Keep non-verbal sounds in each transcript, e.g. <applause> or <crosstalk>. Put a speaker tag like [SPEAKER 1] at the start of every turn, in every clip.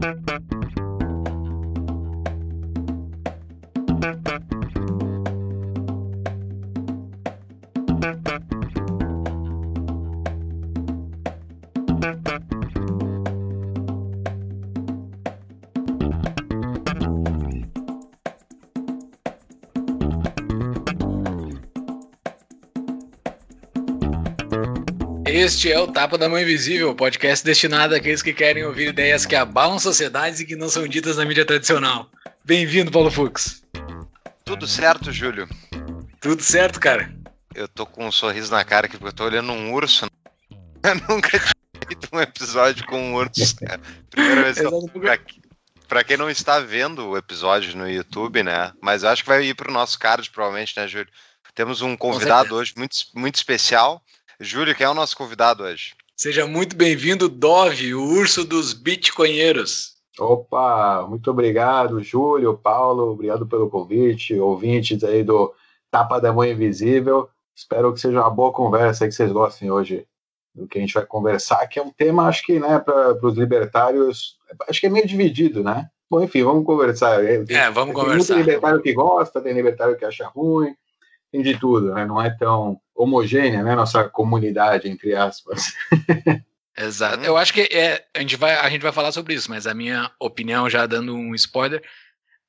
[SPEAKER 1] Thank you. Este é o Tapa da Mão Invisível, podcast destinado àqueles que querem ouvir ideias que abalam sociedades e que não são ditas na mídia tradicional. Bem-vindo, Paulo Fux.
[SPEAKER 2] Tudo certo, Júlio?
[SPEAKER 1] Tudo certo, cara.
[SPEAKER 2] Eu tô com um sorriso na cara aqui porque eu tô olhando um urso. <laughs> Eu nunca tinha feito um episódio com um urso. Primeira vez que eu aqui. Pra quem não está vendo o episódio no YouTube, né? Mas acho que vai ir pro nosso card, provavelmente, né, Júlio? Temos um convidado hoje muito, muito especial. Júlio, quem é o nosso convidado hoje?
[SPEAKER 1] Seja muito bem-vindo, Dove, o urso dos bitcoinheiros.
[SPEAKER 3] Opa, muito obrigado, Júlio, Paulo, obrigado pelo convite, ouvintes aí do Tapa da Mãe Invisível. Espero que seja uma boa conversa aí que vocês gostem hoje do que a gente vai conversar, que é um tema, acho que, né, para os libertários, acho que é meio dividido, né? Bom, enfim, vamos conversar.
[SPEAKER 1] É, vamos
[SPEAKER 3] tem
[SPEAKER 1] conversar.
[SPEAKER 3] Tem libertário que gosta, tem libertário que acha ruim, tem de tudo, né? Não é tão homogênea, né? Nossa comunidade, entre aspas. <laughs>
[SPEAKER 1] Exato. Eu acho que é, a, gente vai, a gente vai falar sobre isso, mas a minha opinião, já dando um spoiler,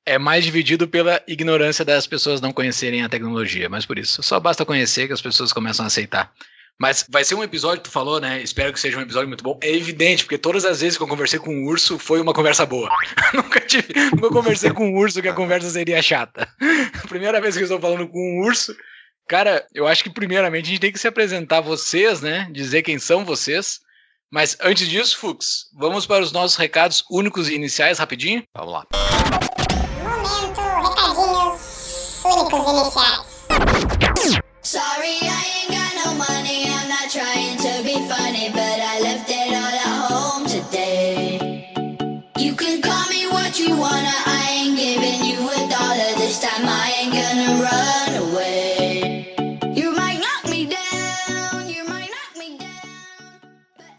[SPEAKER 1] é mais dividido pela ignorância das pessoas não conhecerem a tecnologia. Mas por isso, só basta conhecer que as pessoas começam a aceitar. Mas vai ser um episódio, tu falou, né? Espero que seja um episódio muito bom. É evidente, porque todas as vezes que eu conversei com um urso, foi uma conversa boa. <laughs> nunca, tive, nunca conversei com um urso que a conversa seria chata. <laughs> Primeira vez que eu estou falando com um urso. Cara, eu acho que primeiramente a gente tem que se apresentar vocês, né? Dizer quem são vocês. Mas antes disso, Fux, vamos para os nossos recados únicos e iniciais rapidinho?
[SPEAKER 2] Vamos lá.
[SPEAKER 4] Momento, recadinhos únicos iniciais.
[SPEAKER 5] Sorry, I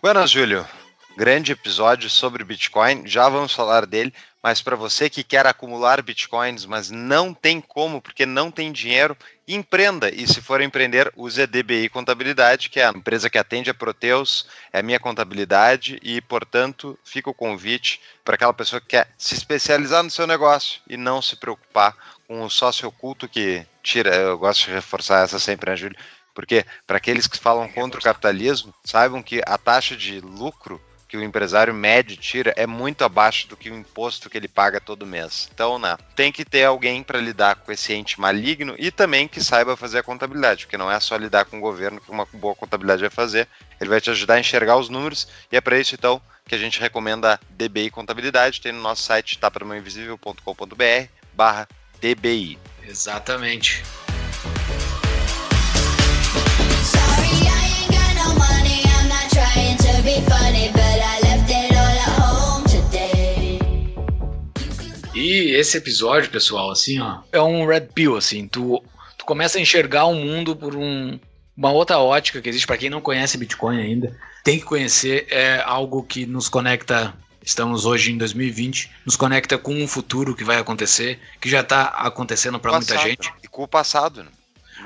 [SPEAKER 2] Buenas, Júlio. Grande episódio sobre Bitcoin. Já vamos falar dele, mas para você que quer acumular Bitcoins, mas não tem como, porque não tem dinheiro, empreenda. E se for empreender, use a DBI Contabilidade, que é a empresa que atende a Proteus, é minha contabilidade e, portanto, fica o convite para aquela pessoa que quer se especializar no seu negócio e não se preocupar com o sócio oculto que tira. Eu gosto de reforçar essa sempre, né, Júlio? Porque para aqueles que falam contra o capitalismo, saibam que a taxa de lucro que o empresário médio tira é muito abaixo do que o imposto que ele paga todo mês. Então, né, tem que ter alguém para lidar com esse ente maligno e também que saiba fazer a contabilidade, porque não é só lidar com o governo que uma boa contabilidade vai fazer. Ele vai te ajudar a enxergar os números e é para isso então que a gente recomenda DBI Contabilidade, tem no nosso site tapadamãoinvisível.com.br barra DBI.
[SPEAKER 1] Exatamente. E esse episódio, pessoal, assim, ó, é um red pill, assim, tu, tu começa a enxergar o mundo por um, uma outra ótica que existe para quem não conhece Bitcoin ainda. Tem que conhecer, é algo que nos conecta, estamos hoje em 2020, nos conecta com um futuro que vai acontecer, que já está acontecendo para muita gente.
[SPEAKER 2] E com o passado, né?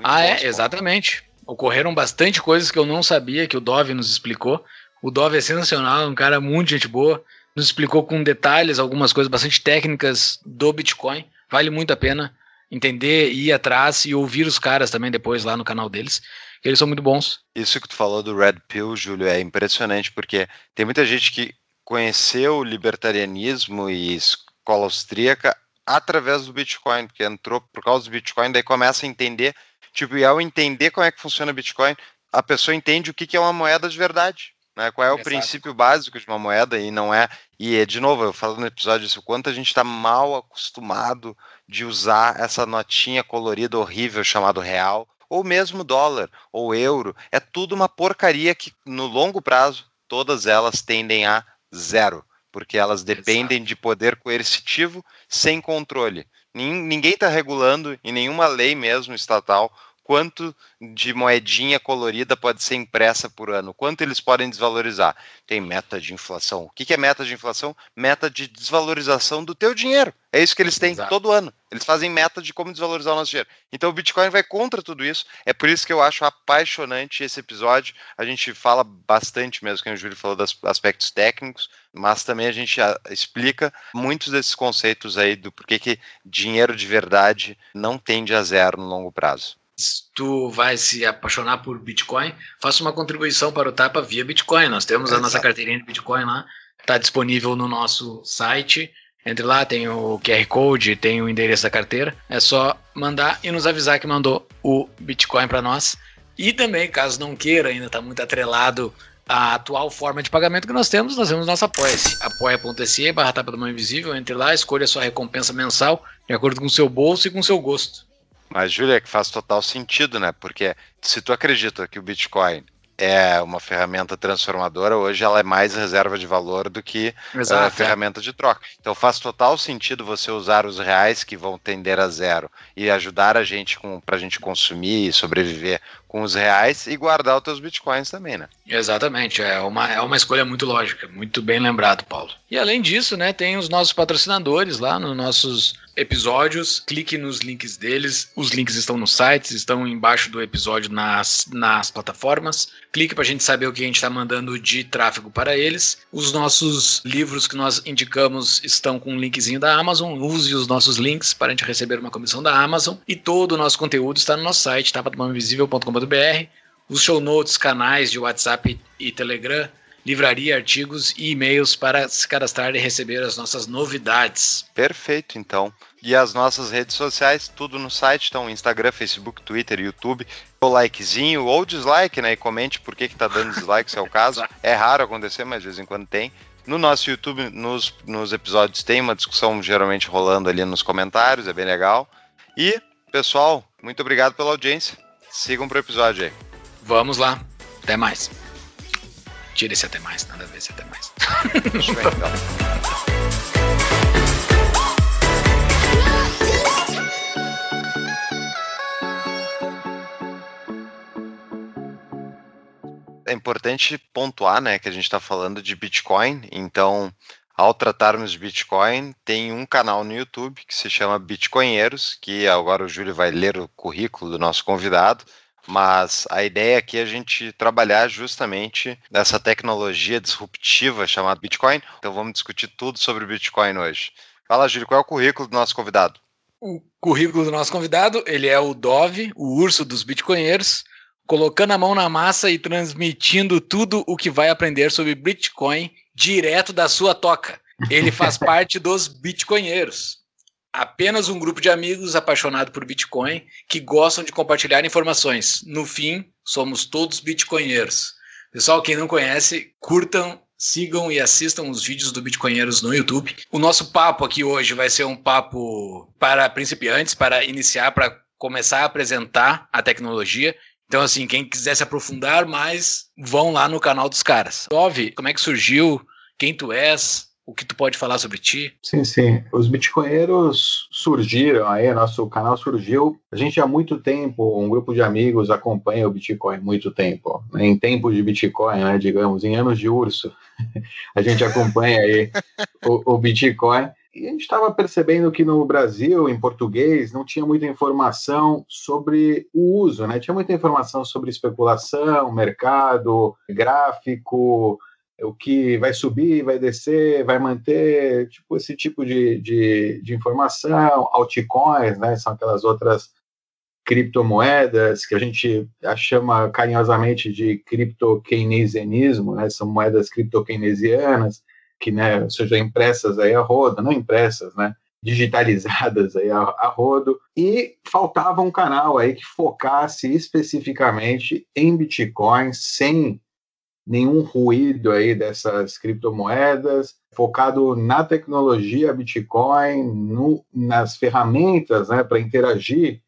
[SPEAKER 1] Ah, é, exatamente. Ocorreram bastante coisas que eu não sabia, que o Dove nos explicou. O Dove é sensacional, um cara muito gente boa. Nos explicou com detalhes algumas coisas bastante técnicas do Bitcoin. Vale muito a pena entender, ir atrás e ouvir os caras também depois lá no canal deles. Eles são muito bons.
[SPEAKER 2] Isso que tu falou do Red Pill, Júlio, é impressionante, porque tem muita gente que conheceu o libertarianismo e escola austríaca através do Bitcoin, porque entrou por causa do Bitcoin, daí começa a entender, tipo, e ao entender como é que funciona o Bitcoin, a pessoa entende o que que é uma moeda de verdade, né? Qual é o
[SPEAKER 1] Exato.
[SPEAKER 2] princípio básico de uma moeda e não é, e é, de novo, eu falo no episódio isso, o quanto a gente está mal acostumado de usar essa notinha colorida horrível chamado real, ou mesmo dólar, ou euro, é tudo uma porcaria que no longo prazo todas elas tendem a zero, porque elas dependem de poder coercitivo sem controle. Nin- Ninguém está regulando em nenhuma lei mesmo estatal quanto de moedinha colorida pode ser impressa por ano, quanto eles podem desvalorizar. Tem meta de inflação. O que é meta de inflação? Meta de desvalorização do teu dinheiro. É isso que eles têm Exato. todo ano. Eles fazem meta de como desvalorizar o nosso dinheiro. Então o Bitcoin vai contra tudo isso. É por isso que eu acho apaixonante esse episódio. A gente fala bastante mesmo, que o Júlio falou dos aspectos técnicos, mas também a gente ah, explica muitos desses conceitos aí do porquê que dinheiro de verdade não tende a zero no longo prazo
[SPEAKER 1] se tu vai se apaixonar por Bitcoin, faça uma contribuição para o Tapa via Bitcoin. Nós temos a nossa carteirinha de Bitcoin lá, está disponível no nosso site. Entre lá, tem o QR Code, tem o endereço da carteira. É só mandar e nos avisar que mandou o Bitcoin para nós. E também, caso não queira, ainda está muito atrelado à atual forma de pagamento que nós temos, nós temos nosso apoia-se. apoia.se barra tapa da mão invisível. Entre lá, escolha a sua recompensa mensal de acordo com o seu bolso e com o seu gosto.
[SPEAKER 2] Mas, Júlia, é que faz total sentido, né? Porque se tu acredita que o Bitcoin é uma ferramenta transformadora, hoje ela é mais reserva de valor do que Exato, uh, ferramenta é. de troca. Então faz total sentido você usar os reais que vão tender a zero e ajudar a gente para a gente consumir e sobreviver com os reais e guardar os teus bitcoins também, né?
[SPEAKER 1] Exatamente, é uma, é uma escolha muito lógica, muito bem lembrado, Paulo. E além disso, né, tem os nossos patrocinadores lá nos nossos episódios, clique nos links deles. Os links estão no site, estão embaixo do episódio nas, nas plataformas. Clique para a gente saber o que a gente está mandando de tráfego para eles. Os nossos livros que nós indicamos estão com um linkzinho da Amazon. Use os nossos links para a gente receber uma comissão da Amazon. E todo o nosso conteúdo está no nosso site, tapadomaminvisível.com.br. Os show notes, canais de WhatsApp e Telegram livraria, artigos e e-mails para se cadastrar e receber as nossas novidades.
[SPEAKER 2] Perfeito, então. E as nossas redes sociais, tudo no site, então Instagram, Facebook, Twitter, YouTube. O likezinho ou dislike, né? E comente por que, que tá dando dislike, se é o caso. É raro acontecer, mas de vez em quando tem. No nosso YouTube, nos, nos episódios, tem uma discussão geralmente rolando ali nos comentários, é bem legal. E, pessoal, muito obrigado pela audiência. Sigam pro episódio aí.
[SPEAKER 1] Vamos lá. Até mais. Tira esse até mais, nada a ver esse até mais. Deixa eu ver, então.
[SPEAKER 2] É importante pontuar, né, que a gente está falando de Bitcoin, então ao tratarmos de Bitcoin, tem um canal no YouTube que se chama Bitcoinheiros, que agora o Júlio vai ler o currículo do nosso convidado. Mas a ideia aqui é a gente trabalhar justamente nessa tecnologia disruptiva chamada Bitcoin. Então vamos discutir tudo sobre Bitcoin hoje. Fala, Júlio, qual é o currículo do nosso convidado?
[SPEAKER 1] O currículo do nosso convidado, ele é o Dove, o urso dos bitcoinheiros, colocando a mão na massa e transmitindo tudo o que vai aprender sobre Bitcoin direto da sua toca. Ele faz <laughs> parte dos bitcoinheiros apenas um grupo de amigos apaixonados por Bitcoin que gostam de compartilhar informações. No fim, somos todos bitcoinheiros. Pessoal, quem não conhece, curtam, sigam e assistam os vídeos do Bitcoinheiros no YouTube. O nosso papo aqui hoje vai ser um papo para principiantes, para iniciar, para começar a apresentar a tecnologia. Então, assim, quem quiser se aprofundar mais, vão lá no canal dos caras. Dove, como é que surgiu? Quem tu és? o que tu pode falar sobre ti?
[SPEAKER 3] Sim, sim. Os bitcoinheiros surgiram aí, nosso canal surgiu. A gente há muito tempo, um grupo de amigos acompanha o Bitcoin muito tempo. Né? Em tempos de Bitcoin, né, digamos, em anos de urso, <laughs> a gente acompanha aí o, o Bitcoin. E a gente estava percebendo que no Brasil, em português, não tinha muita informação sobre o uso, né? Tinha muita informação sobre especulação, mercado, gráfico, o que vai subir, vai descer, vai manter, tipo, esse tipo de, de, de informação, altcoins, né, são aquelas outras criptomoedas que a gente chama carinhosamente de cripto-keynesianismo, né, são moedas cripto-keynesianas, que, né, sejam impressas aí a roda, não impressas, né, digitalizadas aí a, a rodo, e faltava um canal aí que focasse especificamente em Bitcoin, sem nenhum ruído aí dessas criptomoedas, focado na tecnologia Bitcoin, no, nas ferramentas né, para interagir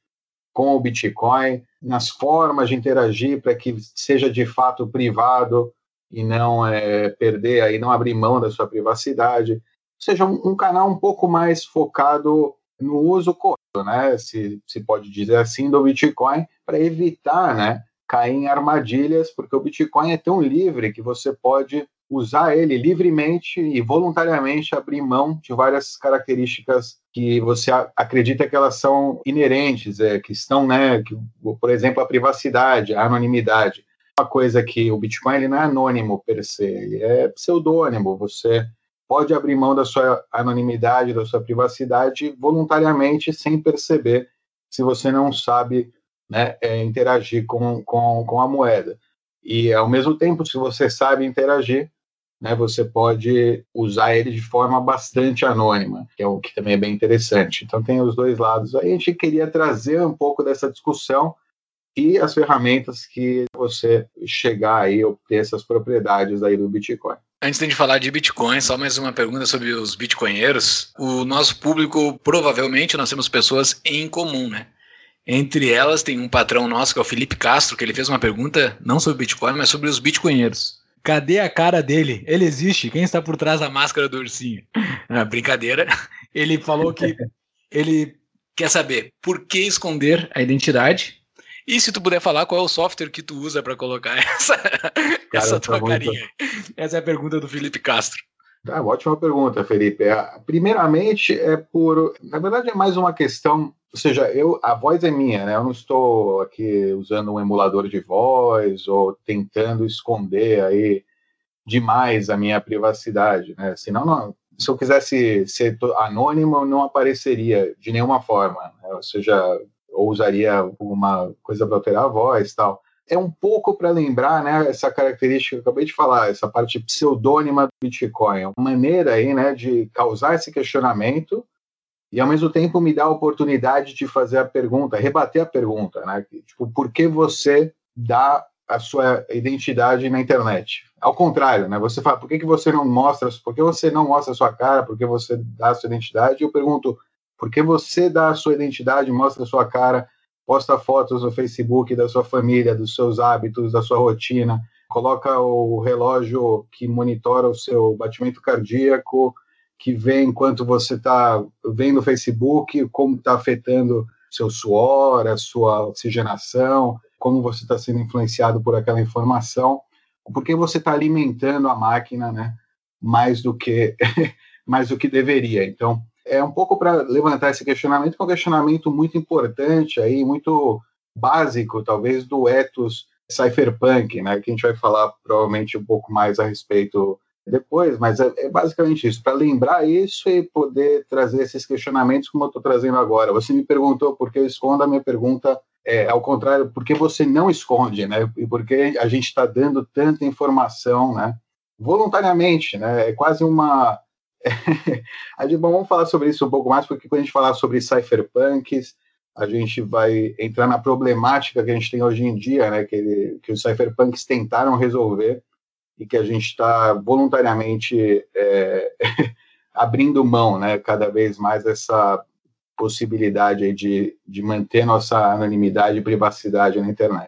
[SPEAKER 3] com o Bitcoin, nas formas de interagir para que seja de fato privado e não é, perder aí, não abrir mão da sua privacidade. Ou seja, um, um canal um pouco mais focado no uso correto, né, se, se pode dizer assim, do Bitcoin, para evitar, né, cair em armadilhas, porque o Bitcoin é tão livre que você pode usar ele livremente e voluntariamente abrir mão de várias características que você acredita que elas são inerentes, é, que estão, né, que, por exemplo, a privacidade, a anonimidade. Uma coisa que o Bitcoin ele não é anônimo per se, ele é pseudônimo. Você pode abrir mão da sua anonimidade, da sua privacidade voluntariamente, sem perceber, se você não sabe né, é, interagir com, com, com a moeda. E, ao mesmo tempo, se você sabe interagir, né, você pode usar ele de forma bastante anônima, que é o que também é bem interessante. Então tem os dois lados. Aí a gente queria trazer um pouco dessa discussão e as ferramentas que você chegar aí obter essas propriedades aí do Bitcoin.
[SPEAKER 1] Antes de falar de Bitcoin, só mais uma pergunta sobre os bitcoinheiros. O nosso público, provavelmente, nós temos pessoas em comum, né? Entre elas tem um patrão nosso, que é o Felipe Castro, que ele fez uma pergunta não sobre Bitcoin, mas sobre os bitcoinheiros. Cadê a cara dele? Ele existe. Quem está por trás da máscara do ursinho? <laughs> Ah, brincadeira. Ele falou que <laughs> ele quer saber por que esconder a identidade. E se tu puder falar qual é o software que tu usa para colocar <laughs> essa, Cara, essa tua carinha. Essa é a pergunta do Felipe Castro.
[SPEAKER 3] Ah, ótima pergunta, Felipe. É, primeiramente, é por. Na verdade, é mais uma questão. Ou seja, eu, a voz é minha, né? Eu não estou aqui usando um emulador de voz ou tentando esconder aí demais a minha privacidade, né? Senão, não, se eu quisesse ser anônimo, eu não apareceria de nenhuma forma. Né? Ou seja, ou usaria alguma coisa para alterar a voz tal é um pouco para lembrar, né, essa característica que eu acabei de falar, essa parte pseudônima do Bitcoin, uma maneira aí, né, de causar esse questionamento e ao mesmo tempo me dar a oportunidade de fazer a pergunta, rebater a pergunta, né, tipo, por que você dá a sua identidade na internet? Ao contrário, né, você fala, por que, que você não mostra, por que você não mostra a sua cara, por que você dá a sua identidade? Eu pergunto, por que você dá a sua identidade, mostra a sua cara posta fotos no Facebook da sua família, dos seus hábitos, da sua rotina, coloca o relógio que monitora o seu batimento cardíaco, que vê enquanto você está vendo o Facebook, como está afetando seu suor, a sua oxigenação, como você está sendo influenciado por aquela informação, porque você está alimentando a máquina, né, mais do que <laughs> mais do que deveria. Então, é um pouco para levantar esse questionamento, que é um questionamento muito importante aí, muito básico, talvez, do ethos cypherpunk, né, que a gente vai falar provavelmente um pouco mais a respeito depois, mas é, é basicamente isso, para lembrar isso e poder trazer esses questionamentos como eu estou trazendo agora. Você me perguntou por que eu escondo, a minha pergunta é ao contrário, por que você não esconde, né, e por que a gente está dando tanta informação, né, voluntariamente, né, é quase uma bom, vamos falar sobre isso um pouco mais, porque quando a gente falar sobre cypherpunks, a gente vai entrar na problemática que a gente tem hoje em dia, né, que, que os cypherpunks tentaram resolver e que a gente está voluntariamente é, <laughs> abrindo mão, né, cada vez mais essa possibilidade de, de manter nossa anonimidade e privacidade na internet.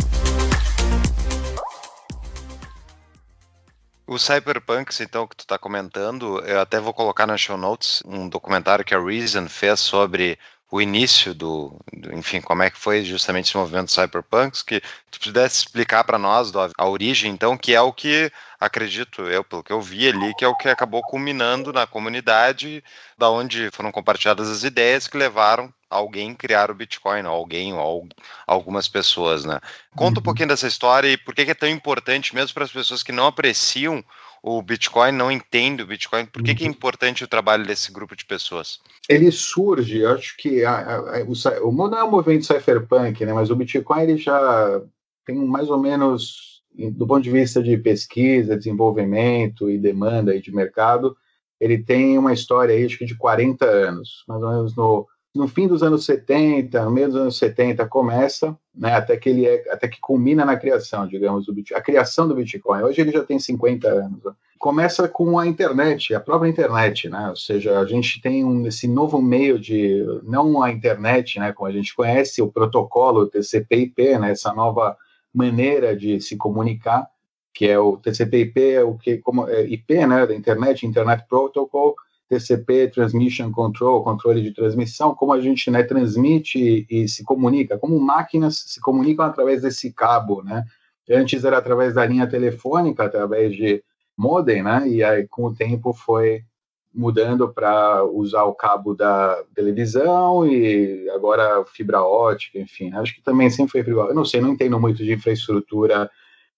[SPEAKER 2] O Cyberpunks, então, que tu está comentando, eu até vou colocar na show notes um documentário que a Reason fez sobre o início do, do, enfim, como é que foi justamente esse movimento Cyberpunks, que tu pudesse explicar para nós a origem, então, que é o que acredito eu, pelo que eu vi ali, que é o que acabou culminando na comunidade, da onde foram compartilhadas as ideias que levaram alguém criar o Bitcoin, ou alguém, ou algumas pessoas, né? Conta um uhum. pouquinho dessa história e por que é tão importante, mesmo para as pessoas que não apreciam o Bitcoin, não entendem o Bitcoin, por que, que é uhum. importante o trabalho desse grupo de pessoas?
[SPEAKER 3] Ele surge, acho que a, a, a, o, o, não é um movimento cypherpunk, né? Mas o Bitcoin ele já tem mais ou menos do ponto de vista de pesquisa, desenvolvimento e demanda aí de mercado, ele tem uma história aí, acho que de 40 anos, mais ou menos no no fim dos anos 70, no meio dos anos 70 começa, né, até que ele é, até que culmina na criação, digamos, do a criação do Bitcoin. Hoje ele já tem 50 anos. Começa com a internet, a própria internet, né? Ou seja, a gente tem um, esse novo meio de não a internet, né, como a gente conhece, o protocolo TCP/IP, né, essa nova maneira de se comunicar, que é o TCP/IP, é o que como é IP, né, da internet, Internet Protocol TCP, Transmission Control, controle de transmissão, como a gente né, transmite e, se comunica, como máquinas se comunicam através desse cabo, né? Antes era através da linha telefônica, através de modem, né? E aí com o tempo foi mudando para usar o cabo da televisão e agora fibra ótica, enfim. Acho que também sempre foi fibra. Eu não sei, não entendo muito de infraestrutura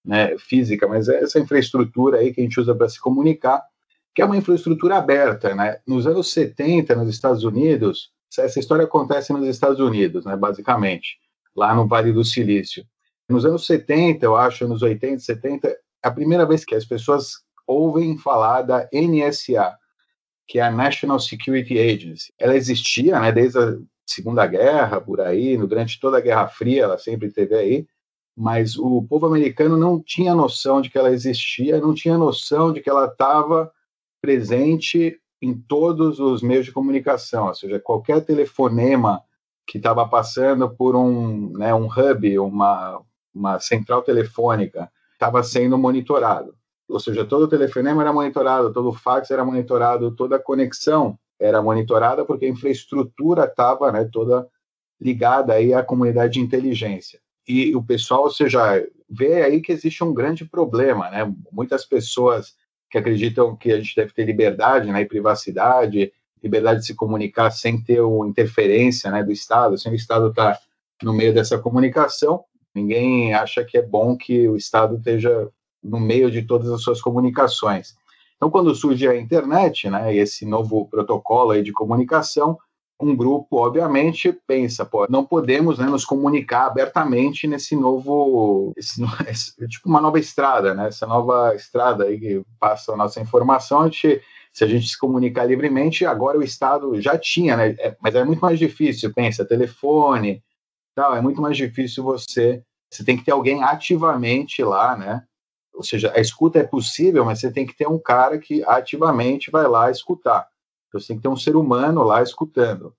[SPEAKER 3] né, física, mas é essa infraestrutura aí que a gente usa para se comunicar que é uma infraestrutura aberta. Né? Nos anos 70, nos Estados Unidos, essa história acontece nos Estados Unidos, né, basicamente, lá no Vale do Silício. Nos anos 70, eu acho, nos 80, 70, é a primeira vez que as pessoas ouvem falar da NSA, que é a National Security Agency. Ela existia né, desde a Segunda Guerra, por aí, durante toda a Guerra Fria, ela sempre esteve aí, mas o povo americano não tinha noção de que ela existia, não tinha noção de que ela estava presente em todos os meios de comunicação, ou seja, qualquer telefonema que estava passando por um, né, um hub, uma, uma central telefônica, estava sendo monitorado. Ou seja, todo telefonema era monitorado, todo fax era monitorado, toda conexão era monitorada, porque a infraestrutura estava né, toda ligada aí à comunidade de inteligência. E o pessoal, ou seja, vê aí que existe um grande problema, né? Muitas pessoas que acreditam que a gente deve ter liberdade né, e privacidade, liberdade de se comunicar sem ter uma interferência né, do Estado, sem o Estado estar tá no meio dessa comunicação. Ninguém acha que é bom que o Estado esteja no meio de todas as suas comunicações. Então, quando surge a internet, né, esse novo protocolo de comunicação, um grupo, obviamente, pensa, pô, não podemos né, nos comunicar abertamente nesse novo, esse, <laughs> esse, tipo uma nova estrada, né? Essa nova estrada aí que passa a nossa informação, a gente, se a gente se comunicar livremente, agora o Estado já tinha, né? É, mas é muito mais difícil, pensa, telefone, tal, é muito mais difícil você, você tem que ter alguém ativamente lá, né? Ou seja, a escuta é possível, mas você tem que ter um cara que ativamente vai lá escutar. Então, você tem que ter um ser humano lá escutando.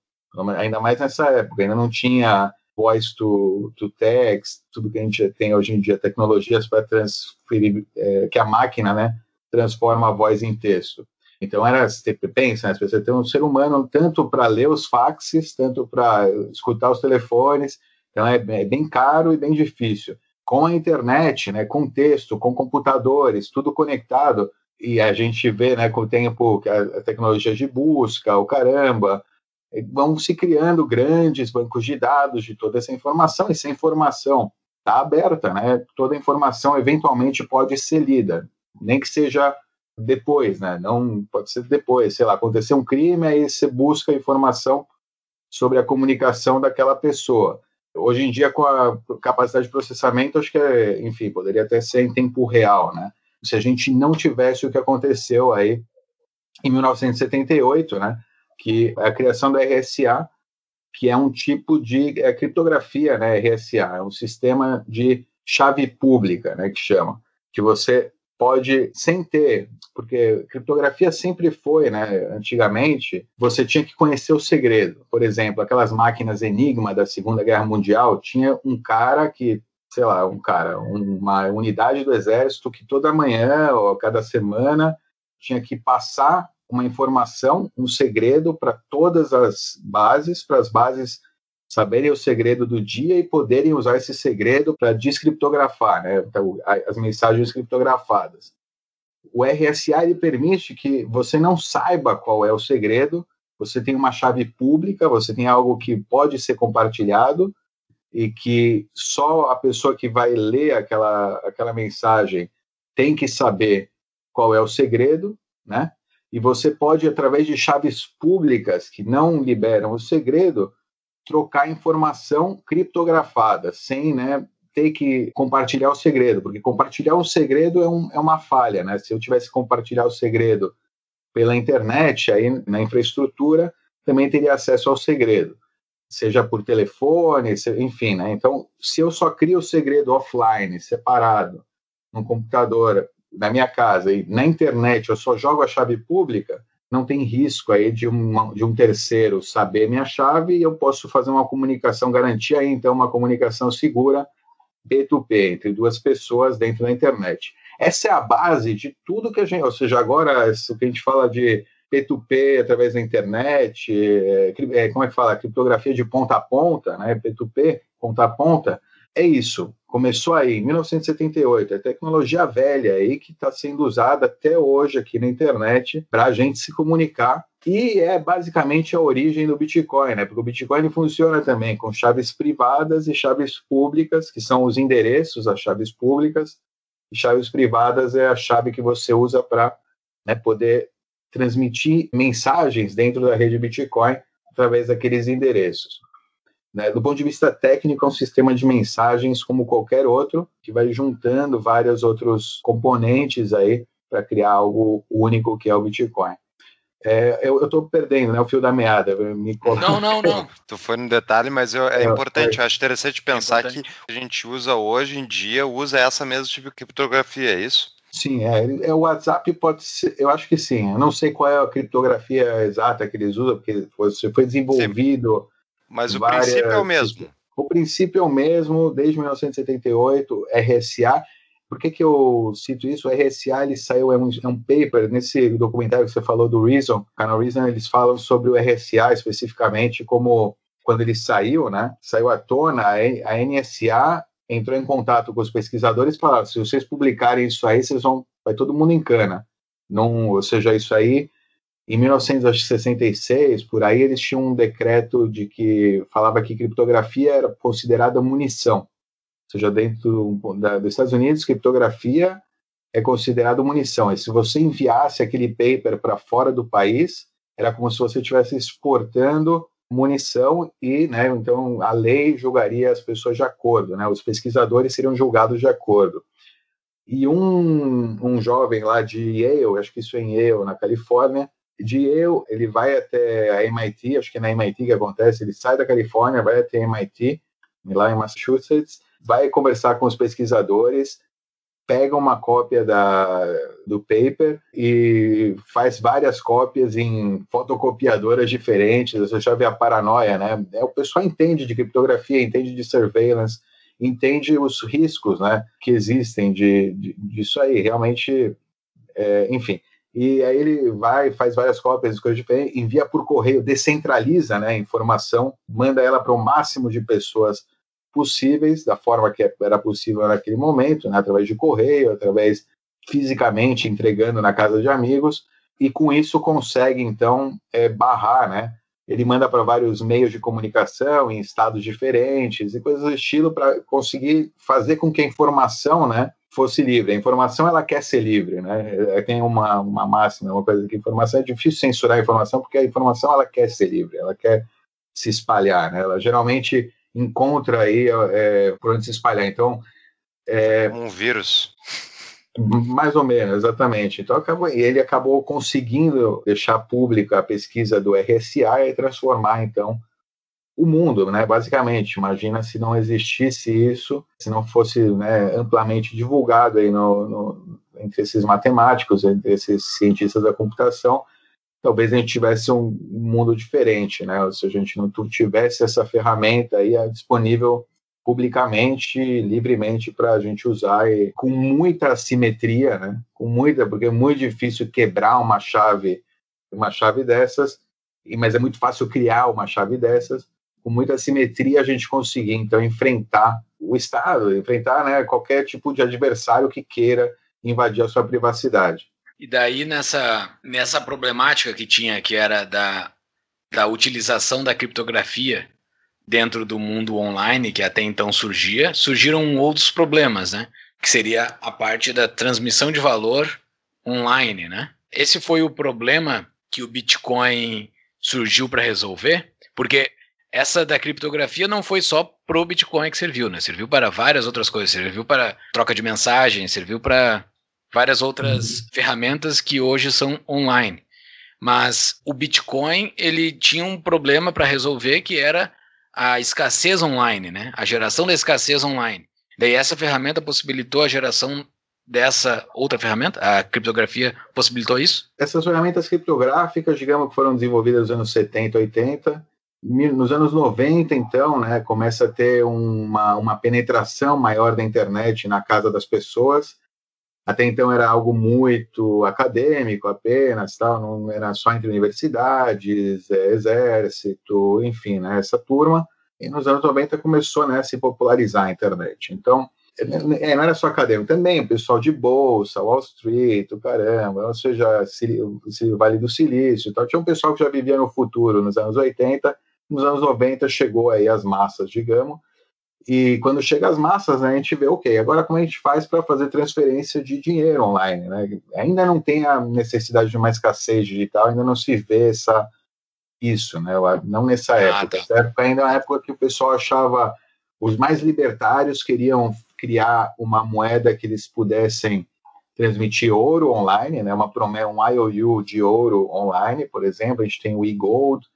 [SPEAKER 3] Ainda mais nessa época, ainda não tinha voice to, to text, tudo que a gente tem hoje em dia, tecnologias para transferir, é, que a máquina, né, transforma a voz em texto. Então era, você pensa, né, você tem um ser humano tanto para ler os faxes, tanto para escutar os telefones, então é, é, bem caro e bem difícil. Com a internet, né, com texto, com computadores, tudo conectado, e a gente vê, né, com o tempo, que a, tecnologia de busca, o caramba, vão se criando grandes bancos de dados de toda essa informação, e essa informação está aberta, né? Toda informação eventualmente pode ser lida, nem que seja depois, né? Não pode ser depois, sei lá, aconteceu um crime, aí você busca informação sobre a comunicação daquela pessoa. Hoje em dia, com a capacidade de processamento, acho que, é, enfim, poderia até ser em tempo real, né? Se a gente não tivesse o que aconteceu aí em 1978, né, que a criação da RSA, que é um tipo de é, criptografia, né, RSA, é um sistema de chave pública, né, que chama, que você pode sem ter, porque criptografia sempre foi, né, antigamente, você tinha que conhecer o segredo. Por exemplo, aquelas máquinas Enigma da Segunda Guerra Mundial, tinha um cara que sei lá, um cara, uma unidade do exército que toda manhã ou cada semana tinha que passar uma informação, um segredo para todas as bases, para as bases saberem o segredo do dia e poderem usar esse segredo para descriptografar, né, então, as mensagens criptografadas. O RSA ele permite que você não saiba qual é o segredo, você tem uma chave pública, você tem algo que pode ser compartilhado, e que só a pessoa que vai ler aquela, aquela mensagem tem que saber qual é o segredo, né? E você pode, através de chaves públicas que não liberam o segredo, trocar informação criptografada, sem né, ter que compartilhar o segredo, porque compartilhar um segredo é, um, é uma falha, né? Se eu tivesse que compartilhar o segredo pela internet, aí na infraestrutura, também teria acesso ao segredo. Seja por telefone, enfim, né? Então, se eu só crio o segredo offline, separado, no computador, na minha casa e na internet eu só jogo a chave pública, não tem risco aí de, de um terceiro saber minha chave e eu posso fazer uma comunicação, garantir aí então uma comunicação segura B2B entre duas pessoas dentro da internet. Essa é a base de tudo que a gente, ou seja, agora o que a gente fala de P2P através da internet, é, como é que fala? Criptografia de ponta a ponta, né? P2P, ponta a ponta, é isso. Começou aí em 1978, é tecnologia velha aí que está sendo usada até hoje aqui na internet para a gente se comunicar e é basicamente a origem do Bitcoin, né? Porque o Bitcoin funciona também com chaves privadas e chaves públicas, que são os endereços, as chaves públicas, e chaves privadas é a chave que você usa para né, poder transmitir mensagens dentro da rede Bitcoin através daqueles endereços. Né? Do ponto de vista técnico, é um sistema de mensagens como qualquer outro, que vai juntando vários outros componentes aí para criar algo único que é o Bitcoin. É, eu estou perdendo né, o fio da meada.
[SPEAKER 1] Me... Não, não, não. <laughs>
[SPEAKER 2] tu foi no detalhe, mas eu, é, é importante. Eu acho interessante pensar é importante. que a gente usa hoje em dia, usa essa mesma tipo de criptografia, é isso?
[SPEAKER 3] Sim, é, é, o WhatsApp pode ser, eu acho que sim. Eu não sei qual é a criptografia exata que eles usam, porque foi, foi desenvolvido. Sim.
[SPEAKER 2] Mas o várias, princípio é o mesmo.
[SPEAKER 3] O princípio é o mesmo desde 1978, RSA. Por que, que eu cito isso? O RSA ele saiu, é um, é um paper, nesse documentário que você falou do Reason, canal Reason, eles falam sobre o RSA especificamente, como quando ele saiu, né? Saiu à tona, a NSA entrou em contato com os pesquisadores e falaram: se vocês publicarem isso aí, vocês vão, vai todo mundo em cana. Não, ou seja, isso aí, em 1966, por aí, eles tinham um decreto de que falava que criptografia era considerada munição. Ou seja, dentro da, dos Estados Unidos, criptografia é considerado munição. E se você enviasse aquele paper para fora do país, era como se você estivesse exportando munição e, né, então a lei julgaria as pessoas de acordo, né, os pesquisadores seriam julgados de acordo. E um, um jovem lá de Yale, acho que isso é em Yale, na Califórnia, de Yale, ele vai até a MIT, acho que é na MIT que acontece, ele sai da Califórnia, vai até a MIT, lá em Massachusetts, vai conversar com os pesquisadores, pega uma cópia da, do paper e faz várias cópias em fotocopiadoras diferentes. Você já vê a paranoia, né? É, o pessoal entende de criptografia, entende de surveillance, entende os riscos né, que existem de, de, disso aí. Realmente, é, enfim. E aí ele vai, faz várias cópias, coisas diferentes, envia por correio, descentraliza né, a informação, manda ela para o máximo de pessoas possíveis, da forma que era possível naquele momento, né, através de correio, através fisicamente entregando na casa de amigos, e com isso consegue, então, é, barrar, né? Ele manda para vários meios de comunicação em estados diferentes e coisas do estilo para conseguir fazer com que a informação, né, fosse livre. A informação ela quer ser livre, né? É, tem uma, uma máxima, uma coisa que informação é difícil censurar a informação porque a informação ela quer ser livre, ela quer se espalhar, né? Ela geralmente encontra aí é, por onde se espalhar. Então,
[SPEAKER 2] é, um vírus.
[SPEAKER 3] Mais ou menos, exatamente. Então acabou, ele acabou conseguindo deixar pública a pesquisa do RSA e transformar então o mundo, né? Basicamente, imagina se não existisse isso, se não fosse né, amplamente divulgado aí no, no, entre esses matemáticos, entre esses cientistas da computação, talvez a gente tivesse um mundo diferente, né? Se a gente não tivesse essa ferramenta aí disponível publicamente, livremente para a gente usar e com muita simetria, né? Com muita, porque é muito difícil quebrar uma chave, uma chave dessas, mas é muito fácil criar uma chave dessas. Com muita simetria a gente conseguir então enfrentar o Estado, enfrentar né, qualquer tipo de adversário que queira invadir a sua privacidade.
[SPEAKER 1] E daí nessa, nessa problemática que tinha, que era da, da utilização da criptografia dentro do mundo online, que até então surgia, surgiram outros problemas, né? Que seria a parte da transmissão de valor online, né? Esse foi o problema que o Bitcoin surgiu para resolver, porque essa da criptografia não foi só pro Bitcoin que serviu, né? Serviu para várias outras coisas, serviu para troca de mensagens, serviu para várias outras uhum. ferramentas que hoje são online. Mas o Bitcoin, ele tinha um problema para resolver que era a escassez online, né? A geração da escassez online. Daí essa ferramenta possibilitou a geração dessa outra ferramenta? A criptografia possibilitou isso?
[SPEAKER 3] Essas ferramentas criptográficas, digamos que foram desenvolvidas nos anos 70, 80. Nos anos 90, então, né, começa a ter uma, uma penetração maior da internet na casa das pessoas. Até então era algo muito acadêmico apenas, tal, não era só entre universidades, é, exército, enfim, né, essa turma. E nos anos 90 começou né, a se popularizar a internet. Então, é, não era só acadêmico, também o pessoal de bolsa, Wall Street, o caramba, ou seja, Vale do Silício, tal. tinha um pessoal que já vivia no futuro, nos anos 80, nos anos 90 chegou aí as massas, digamos, e quando chega as massas, né, a gente vê, ok, agora como a gente faz para fazer transferência de dinheiro online, né? Ainda não tem a necessidade de uma escassez digital, ainda não se vê essa, isso, né? Não nessa época. Essa época ainda é uma época que o pessoal achava, os mais libertários queriam criar uma moeda que eles pudessem transmitir ouro online, né? Uma promessa, um IOU de ouro online, por exemplo. A gente tem o eGold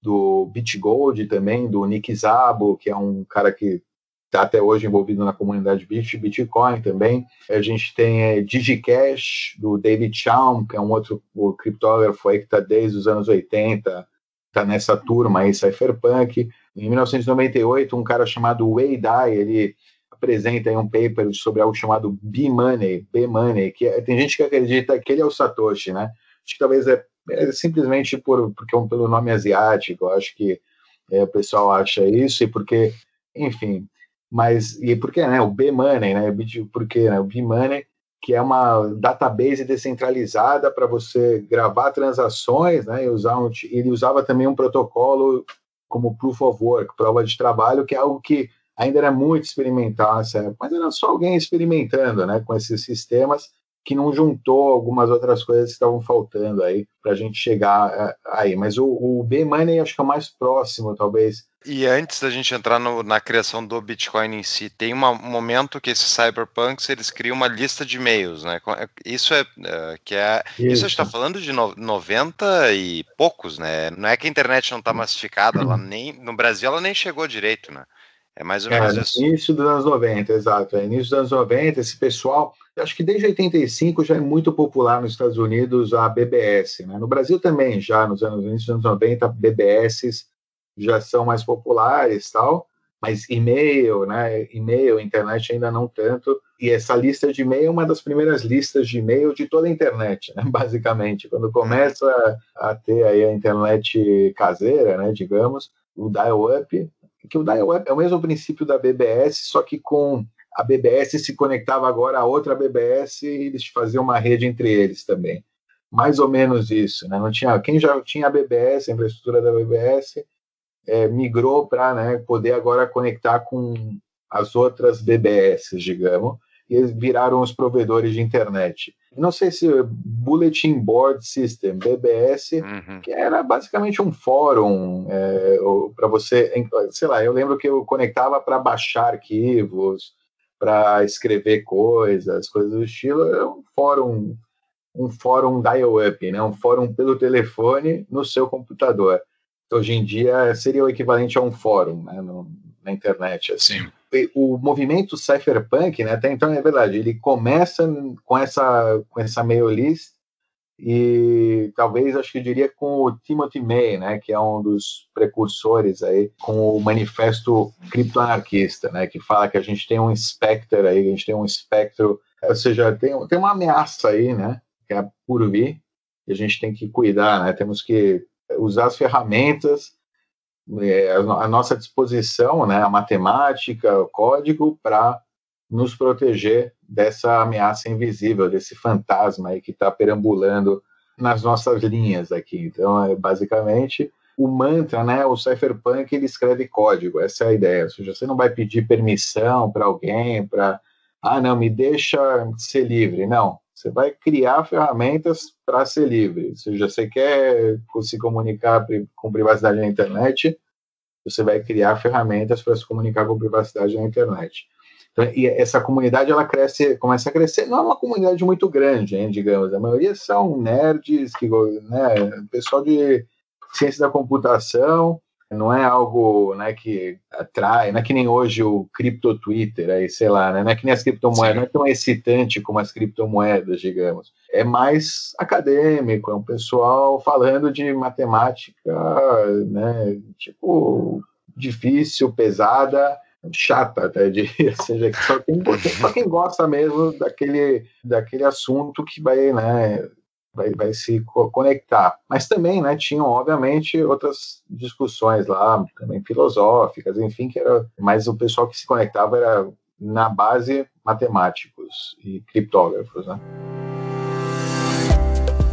[SPEAKER 3] do BitGold também, do Nick Szabo, que é um cara que está até hoje envolvido na comunidade Bit, Bitcoin também. A gente tem é, DigiCash, do David Chaum, que é um outro criptógrafo aí que está desde os anos 80, está nessa turma aí, Cypherpunk. Em 1998, um cara chamado Wei Dai, ele apresenta aí um paper sobre algo chamado B-Money, B-Money, que é, tem gente que acredita que ele é o Satoshi, né? Acho que talvez é, é simplesmente por, porque é pelo nome asiático, acho que é, o pessoal acha isso, e porque, enfim, mas, e porque, né, o B-Money, né, porque, né, o B-Money, que é uma database descentralizada para você gravar transações, né, e usar um, ele usava também um protocolo como Proof of Work, prova de trabalho, que é algo que ainda era muito experimental época, mas era só alguém experimentando né, com esses sistemas que não juntou algumas outras coisas que estavam faltando aí para a gente chegar aí. Mas o, o B-Money acho que é o mais próximo, talvez.
[SPEAKER 2] E antes da gente entrar no, na criação do Bitcoin em si, tem um momento que esses cyberpunks eles criam uma lista de e-mails, né? É, isso é, é que é isso, isso a gente está falando de no, 90 e poucos, né? Não é que a internet não está massificada, ela nem no Brasil ela nem chegou direito, né? É mais ou menos
[SPEAKER 3] é,
[SPEAKER 2] isso.
[SPEAKER 3] Início dos anos 90, exato. É, início dos anos 90, esse pessoal, acho que desde 85 já é muito popular nos Estados Unidos a BBS. Né? No Brasil também, já nos anos, início dos anos 90, BBS já são mais populares tal, mas e-mail, né? E-mail, internet ainda não tanto. E essa lista de e-mail é uma das primeiras listas de e-mail de toda a internet, né? <laughs> basicamente. Quando começa a ter aí a internet caseira, né, digamos, o dial-up, que o dial-up é o mesmo princípio da BBS, só que com a BBS se conectava agora a outra BBS e eles faziam uma rede entre eles também. Mais ou menos isso, né? Não tinha, quem já tinha a BBS, a infraestrutura da BBS, é, migrou para né, poder agora conectar com as outras BBS, digamos, e eles viraram os provedores de internet. Não sei se Bulletin Board System, BBS, uhum. que era basicamente um fórum é, para você, sei lá, eu lembro que eu conectava para baixar arquivos, para escrever coisas, coisas do estilo, era um fórum, um fórum dial-up, né? um fórum pelo telefone no seu computador. Hoje em dia seria o equivalente a um fórum né? no, na internet. Assim. Sim o movimento cypherpunk, né, até então é verdade, ele começa com essa com essa mail list e talvez acho que diria com o Timothy May, né, que é um dos precursores aí com o manifesto criptoanarquista, né, que fala que a gente tem um specter aí, a gente tem um espectro, ou seja, tem, tem uma ameaça aí, né, que é por vir, e a gente tem que cuidar, né, temos que usar as ferramentas é, a nossa disposição, né, a matemática, o código, para nos proteger dessa ameaça invisível, desse fantasma aí que está perambulando nas nossas linhas aqui. Então, é basicamente o mantra, né, o cypherpunk, ele escreve código, essa é a ideia. Ou seja, você não vai pedir permissão para alguém, para, ah, não, me deixa ser livre. Não, você vai criar ferramentas para ser livre. Ou seja, você quer se comunicar com privacidade na internet, você vai criar ferramentas para se comunicar com privacidade na internet. Então, e essa comunidade ela cresce, começa a crescer. Não é uma comunidade muito grande, hein, digamos. A maioria são nerds, que, né, pessoal de ciência da computação, não é algo né, que atrai, não é que nem hoje o cripto Twitter, aí, sei lá, né, não é que nem as criptomoedas, Sim. não é tão excitante como as criptomoedas, digamos. É mais acadêmico, é um pessoal falando de matemática, né, tipo, difícil, pesada, chata, até <laughs> ou seja, só quem, só quem gosta mesmo daquele, daquele assunto que vai, né, vai, vai se conectar. Mas também, né, tinham, obviamente, outras discussões lá, também filosóficas, enfim, que era, mas o pessoal que se conectava era, na base, matemáticos e criptógrafos, né.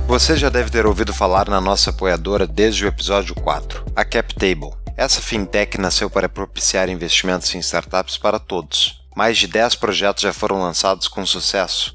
[SPEAKER 2] Você já deve ter ouvido falar na nossa apoiadora desde o episódio 4, a CapTable. Essa fintech nasceu para propiciar investimentos em startups para todos mais de 10 projetos já foram lançados com sucesso,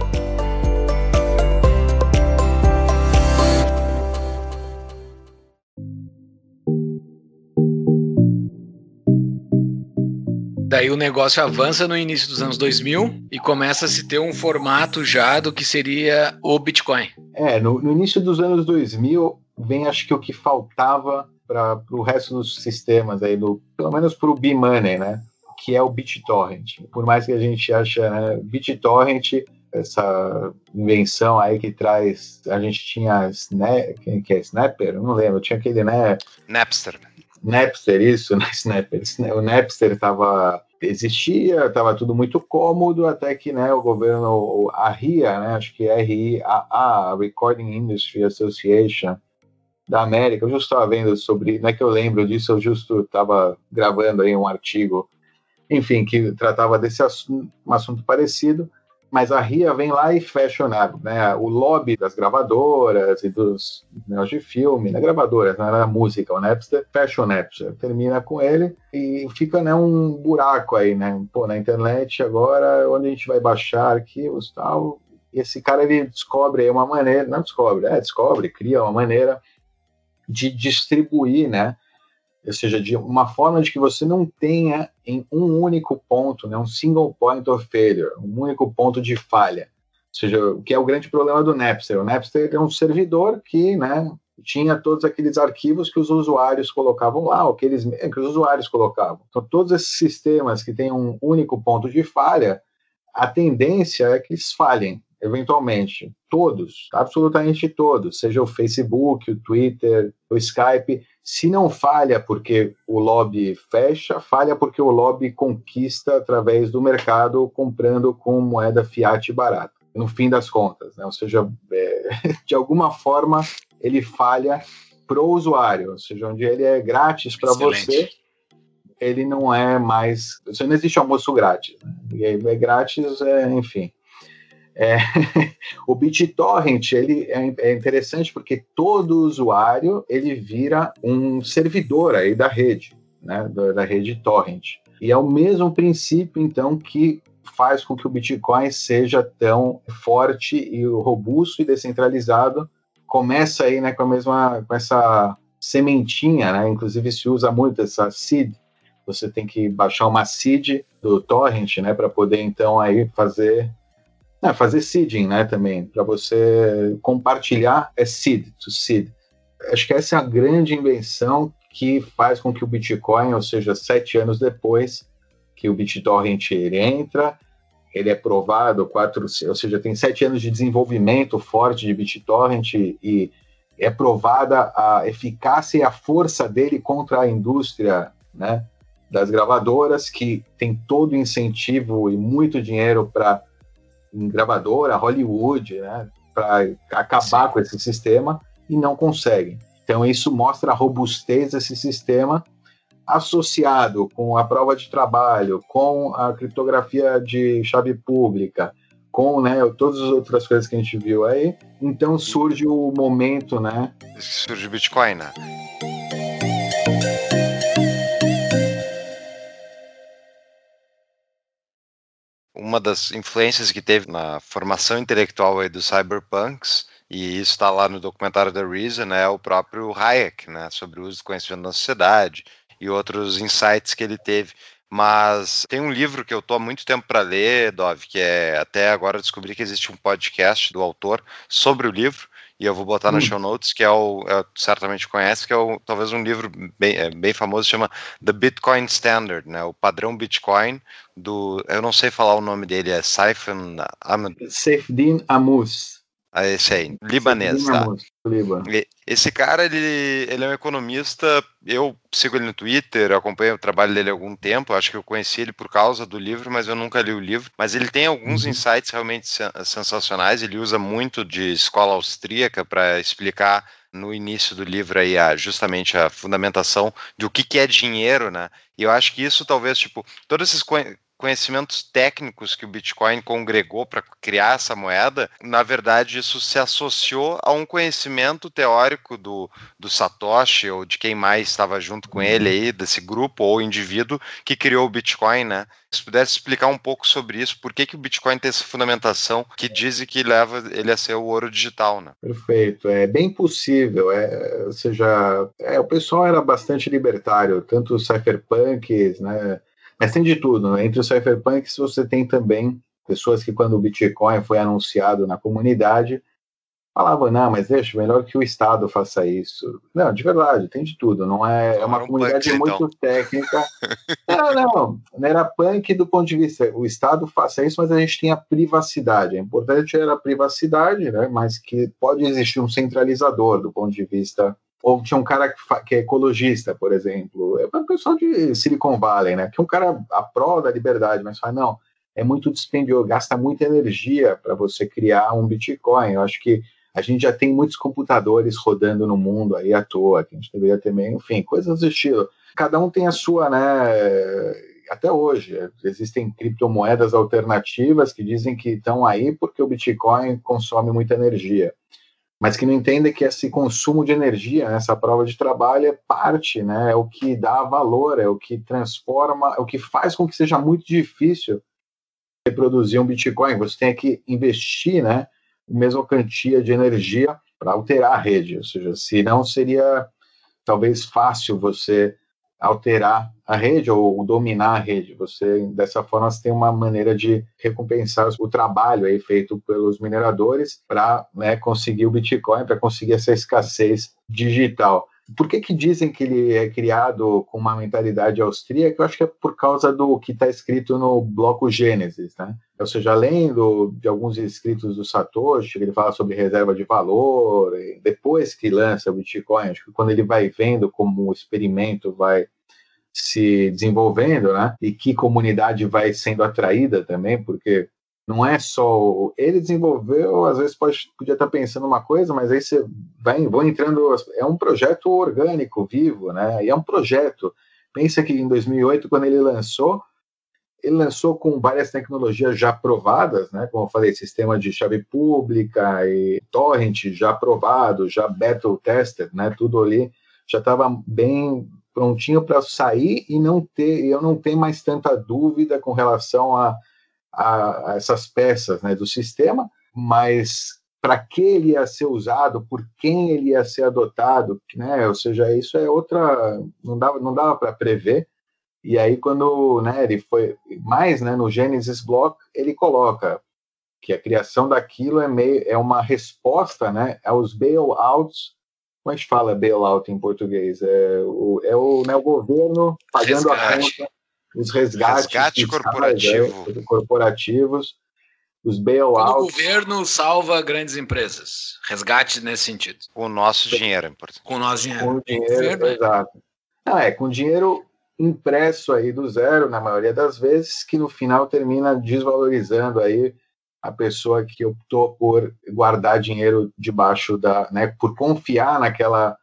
[SPEAKER 1] Daí o negócio avança no início dos anos 2000 e começa a se ter um formato já do que seria o Bitcoin.
[SPEAKER 3] É, no, no início dos anos 2000 vem acho que o que faltava para o resto dos sistemas aí, no, pelo menos para o B-Money, né? Que é o BitTorrent. Por mais que a gente ache, né, BitTorrent, essa invenção aí que traz, a gente tinha Snap, quem que é Snapper? Eu não lembro, tinha aquele, né?
[SPEAKER 2] Napster.
[SPEAKER 3] Napster, isso, <laughs> né? Snapper. O Napster estava existia, estava tudo muito cômodo, até que né, o governo, a RIA, né, acho que é RIA, a Recording Industry Association da América, eu justo estava vendo sobre, não é que eu lembro disso, eu justo estava gravando aí um artigo, enfim, que tratava desse assunto, um assunto parecido, mas a RIA vem lá e fecha né, o lobby das gravadoras e dos negócios de filme, né, gravadoras, não era música, o Napster, fecha o Napster, termina com ele e fica né, um buraco aí, né, pô, na internet agora, onde a gente vai baixar arquivos e tal, esse cara ele descobre aí uma maneira, não descobre, é, descobre, cria uma maneira de distribuir, né, ou seja, de uma forma de que você não tenha em um único ponto, né, um single point of failure, um único ponto de falha. Ou seja, o que é o grande problema do Napster. O Napster é um servidor que né, tinha todos aqueles arquivos que os usuários colocavam lá, ou que, eles, que os usuários colocavam. Então, todos esses sistemas que têm um único ponto de falha, a tendência é que eles falhem, eventualmente. Todos, absolutamente todos, seja o Facebook, o Twitter, o Skype, se não falha porque o lobby fecha, falha porque o lobby conquista através do mercado comprando com moeda fiat barata, no fim das contas. Né? Ou seja, é, <laughs> de alguma forma ele falha para o usuário, ou seja, onde ele é grátis para você, ele não é mais. Você não existe almoço grátis. Né? É grátis, é, enfim. É, <laughs> o BitTorrent ele é, é, interessante porque todo usuário ele vira um servidor aí da rede, né, da, da, rede torrent. E é o mesmo princípio então que faz com que o Bitcoin seja tão forte e robusto e descentralizado. Começa aí, né, com a mesma com essa sementinha, né? Inclusive se usa muito essa seed. Você tem que baixar uma seed do torrent, né, para poder então aí fazer é, fazer seeding, né, também, para você compartilhar, é seed, to seed. Acho que essa é a grande invenção que faz com que o Bitcoin, ou seja, sete anos depois que o BitTorrent ele entra, ele é provado, quatro, ou seja, tem sete anos de desenvolvimento forte de BitTorrent e é provada a eficácia e a força dele contra a indústria, né, das gravadoras, que tem todo incentivo e muito dinheiro para em gravadora, Hollywood, né, para acabar Sim. com esse sistema e não conseguem. Então isso mostra a robustez desse sistema associado com a prova de trabalho, com a criptografia de chave pública, com né, todas as outras coisas que a gente viu aí. Então surge o momento, né?
[SPEAKER 2] Surge o Bitcoin, né? Uma das influências que teve na formação intelectual aí dos cyberpunks, e isso está lá no documentário da Reason, é o próprio Hayek, né, sobre o uso do conhecimento na sociedade e outros insights que ele teve. Mas tem um livro que eu estou há muito tempo para ler, Dov, que é até agora descobri que existe um podcast do autor sobre o livro, e eu vou botar hum. no show notes, que é o, é, certamente conhece, que é o, talvez um livro bem, é, bem famoso, chama The Bitcoin Standard, né, o padrão Bitcoin, do, eu não sei falar o nome dele, é Saifin
[SPEAKER 3] Ahmed. Amus.
[SPEAKER 2] Ah, esse aí, libanês, tá? Esse cara, ele, ele é um economista, eu sigo ele no Twitter, acompanho o trabalho dele há algum tempo, acho que eu conheci ele por causa do livro, mas eu nunca li o livro. Mas ele tem alguns uhum. insights realmente sensacionais, ele usa muito de escola austríaca para explicar no início do livro aí a, justamente a fundamentação de o que, que é dinheiro, né? E eu acho que isso talvez, tipo, todos esses conhecimentos técnicos que o Bitcoin congregou para criar essa moeda, na verdade, isso se associou a um conhecimento teórico do, do Satoshi ou de quem mais estava junto com ele aí, desse grupo ou indivíduo que criou o Bitcoin, né? Se pudesse explicar um pouco sobre isso, por que, que o Bitcoin tem essa fundamentação que diz que leva ele a ser o ouro digital, né?
[SPEAKER 3] Perfeito, é bem possível, é, ou seja, é, o pessoal era bastante libertário, tanto os cypherpunks, né, mas tem de tudo, né? Entre os cypherpunks você tem também pessoas que quando o Bitcoin foi anunciado na comunidade, falavam, não, mas deixa, melhor que o Estado faça isso. Não, de verdade, tem de tudo, não é, é uma comunidade punk, muito então. técnica. <laughs> não, não, não era punk do ponto de vista, o Estado faça isso, mas a gente tem a privacidade. O importante era a privacidade, né, mas que pode existir um centralizador do ponto de vista ou tinha um cara que, é ecologista, por exemplo, é o pessoal de Silicon Valley, né? Que é um cara a prol da liberdade, mas fala, não, é muito dispendioso, gasta muita energia para você criar um Bitcoin. Eu acho que a gente já tem muitos computadores rodando no mundo aí à toa, que a gente deveria ter meio, enfim, coisas do estilo. Cada um tem a sua, né? Até hoje, existem criptomoedas alternativas que dizem que estão aí porque o Bitcoin consome muita energia mas que não entendem que esse consumo de energia, essa prova de trabalho é parte, né, é o que dá valor, é o que transforma, é o que faz com que seja muito difícil reproduzir um Bitcoin. Você tem que investir, né, a mesma quantia de energia para alterar a rede, ou seja, se não seria talvez fácil você alterar a rede ou dominar a rede. Você dessa forma você tem uma maneira de recompensar o trabalho aí feito pelos mineradores para né, conseguir o Bitcoin, para conseguir essa escassez digital. Por que, que dizem que ele é criado com uma mentalidade austríaca? Eu acho que é por causa do que está escrito no bloco Gênesis, né? Ou seja, além de alguns escritos do Satoshi, ele fala sobre reserva de valor, depois que lança o Bitcoin, acho que quando ele vai vendo como o experimento vai se desenvolvendo, né? E que comunidade vai sendo atraída também, porque não é só ele desenvolveu, às vezes pode, podia estar pensando uma coisa, mas aí você vai vão entrando, é um projeto orgânico, vivo, né? E é um projeto. Pensa que em 2008, quando ele lançou, ele lançou com várias tecnologias já provadas, né? Como eu falei, sistema de chave pública e torrent já aprovado, já beta tested, né? Tudo ali já estava bem prontinho para sair e não ter, eu não ter mais tanta dúvida com relação a, a, a essas peças né, do sistema, mas para que ele ia ser usado, por quem ele ia ser adotado, né? Ou seja, isso é outra, não dava, não dava para prever. E aí quando, né, ele foi mais, né, no Genesis Block, ele coloca que a criação daquilo é meio é uma resposta, né, aos bailouts como a gente fala bailout em português? É o, é o, né, o governo pagando Resgate. a conta, os resgates
[SPEAKER 2] Resgate corporativo.
[SPEAKER 3] É, corporativos, os bailouts.
[SPEAKER 1] o governo salva grandes empresas. Resgate nesse sentido.
[SPEAKER 2] Com o nosso dinheiro, é
[SPEAKER 1] Com o nosso dinheiro.
[SPEAKER 3] Com o dinheiro, exato. Não, é, com dinheiro impresso aí do zero, na maioria das vezes, que no final termina desvalorizando aí a pessoa que optou por guardar dinheiro debaixo da, né, por confiar naquela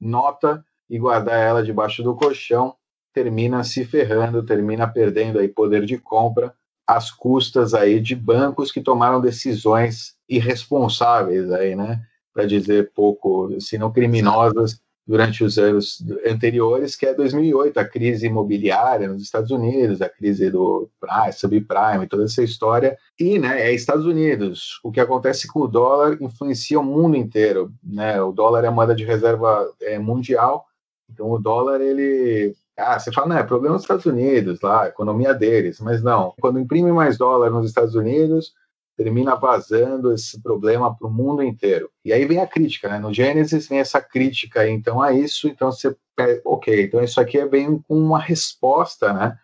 [SPEAKER 3] nota e guardar ela debaixo do colchão, termina se ferrando, termina perdendo aí poder de compra às custas aí de bancos que tomaram decisões irresponsáveis aí, né, para dizer pouco, se não criminosas durante os anos anteriores, que é 2008, a crise imobiliária nos Estados Unidos, a crise do prime, subprime, toda essa história. E, né, é Estados Unidos. O que acontece com o dólar influencia o mundo inteiro, né? O dólar é a moeda de reserva é, mundial, então o dólar ele ah, você fala, não, é problema dos Estados Unidos, lá, a economia deles, mas não. Quando imprime mais dólar nos Estados Unidos, termina vazando esse problema para o mundo inteiro. E aí vem a crítica, né? No Gênesis vem essa crítica, então, a isso, então você, ok, então isso aqui é bem uma resposta, né?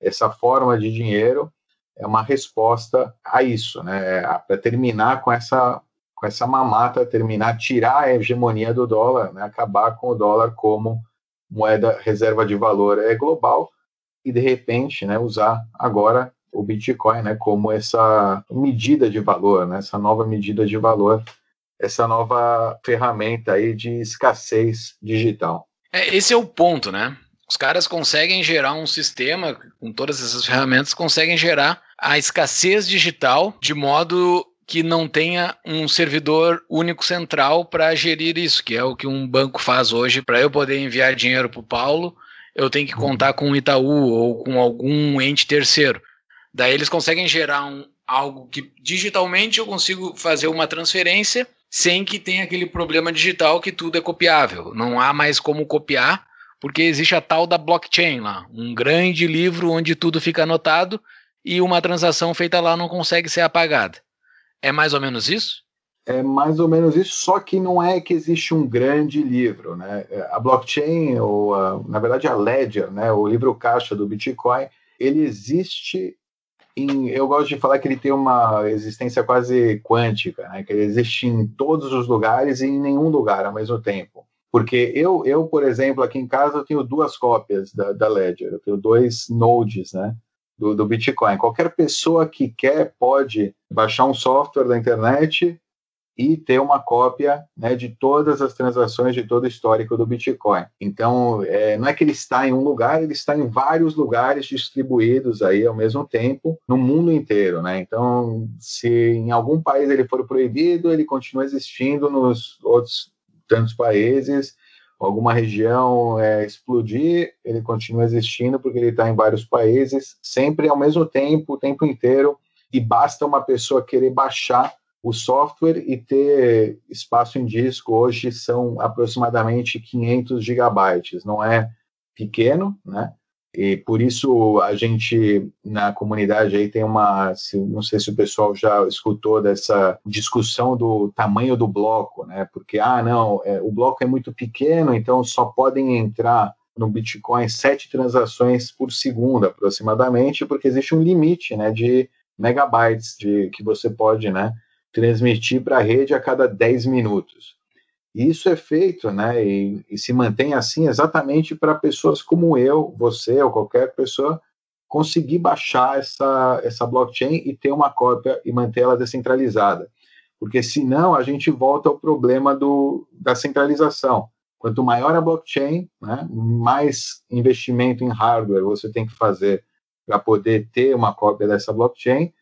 [SPEAKER 3] Essa forma de dinheiro é uma resposta a isso, né? É para terminar com essa com essa mamata, terminar, tirar a hegemonia do dólar, né? acabar com o dólar como moeda reserva de valor é global e de repente, né, usar agora o Bitcoin, né, como essa medida de valor, né, essa nova medida de valor, essa nova ferramenta aí de escassez digital.
[SPEAKER 1] É, esse é o ponto, né? Os caras conseguem gerar um sistema com todas essas ferramentas, conseguem gerar a escassez digital de modo que não tenha um servidor único central para gerir isso, que é o que um banco faz hoje. Para eu poder enviar dinheiro para o Paulo, eu tenho que contar com o Itaú ou com algum ente terceiro. Daí eles conseguem gerar um, algo que digitalmente eu consigo fazer uma transferência sem que tenha aquele problema digital que tudo é copiável. Não há mais como copiar, porque existe a tal da blockchain lá, um grande livro onde tudo fica anotado e uma transação feita lá não consegue ser apagada. É mais ou menos isso?
[SPEAKER 3] É mais ou menos isso, só que não é que existe um grande livro, né? A blockchain, ou a, na verdade a Ledger, né, o livro caixa do Bitcoin, ele existe em, eu gosto de falar que ele tem uma existência quase quântica, né? que ele existe em todos os lugares e em nenhum lugar ao mesmo tempo. Porque eu, eu por exemplo, aqui em casa eu tenho duas cópias da, da Ledger, eu tenho dois nodes, né? Do, do Bitcoin. Qualquer pessoa que quer pode baixar um software da internet e ter uma cópia né, de todas as transações de todo o histórico do Bitcoin. Então, é, não é que ele está em um lugar, ele está em vários lugares distribuídos aí ao mesmo tempo no mundo inteiro, né? Então, se em algum país ele for proibido, ele continua existindo nos outros tantos países. Alguma região é, explodir, ele continua existindo porque ele está em vários países, sempre ao mesmo tempo, o tempo inteiro. E basta uma pessoa querer baixar o software e ter espaço em disco hoje são aproximadamente 500 gigabytes, não é pequeno, né? E por isso a gente na comunidade aí tem uma, não sei se o pessoal já escutou dessa discussão do tamanho do bloco, né? Porque ah não, é, o bloco é muito pequeno, então só podem entrar no Bitcoin sete transações por segundo aproximadamente, porque existe um limite, né? De megabytes de que você pode, né? transmitir para a rede a cada 10 minutos. E isso é feito, né, e, e se mantém assim exatamente para pessoas como eu, você ou qualquer pessoa conseguir baixar essa, essa blockchain e ter uma cópia e manter ela descentralizada. Porque senão a gente volta ao problema do, da centralização. Quanto maior a blockchain, né, mais investimento em hardware você tem que fazer para poder ter uma cópia dessa blockchain.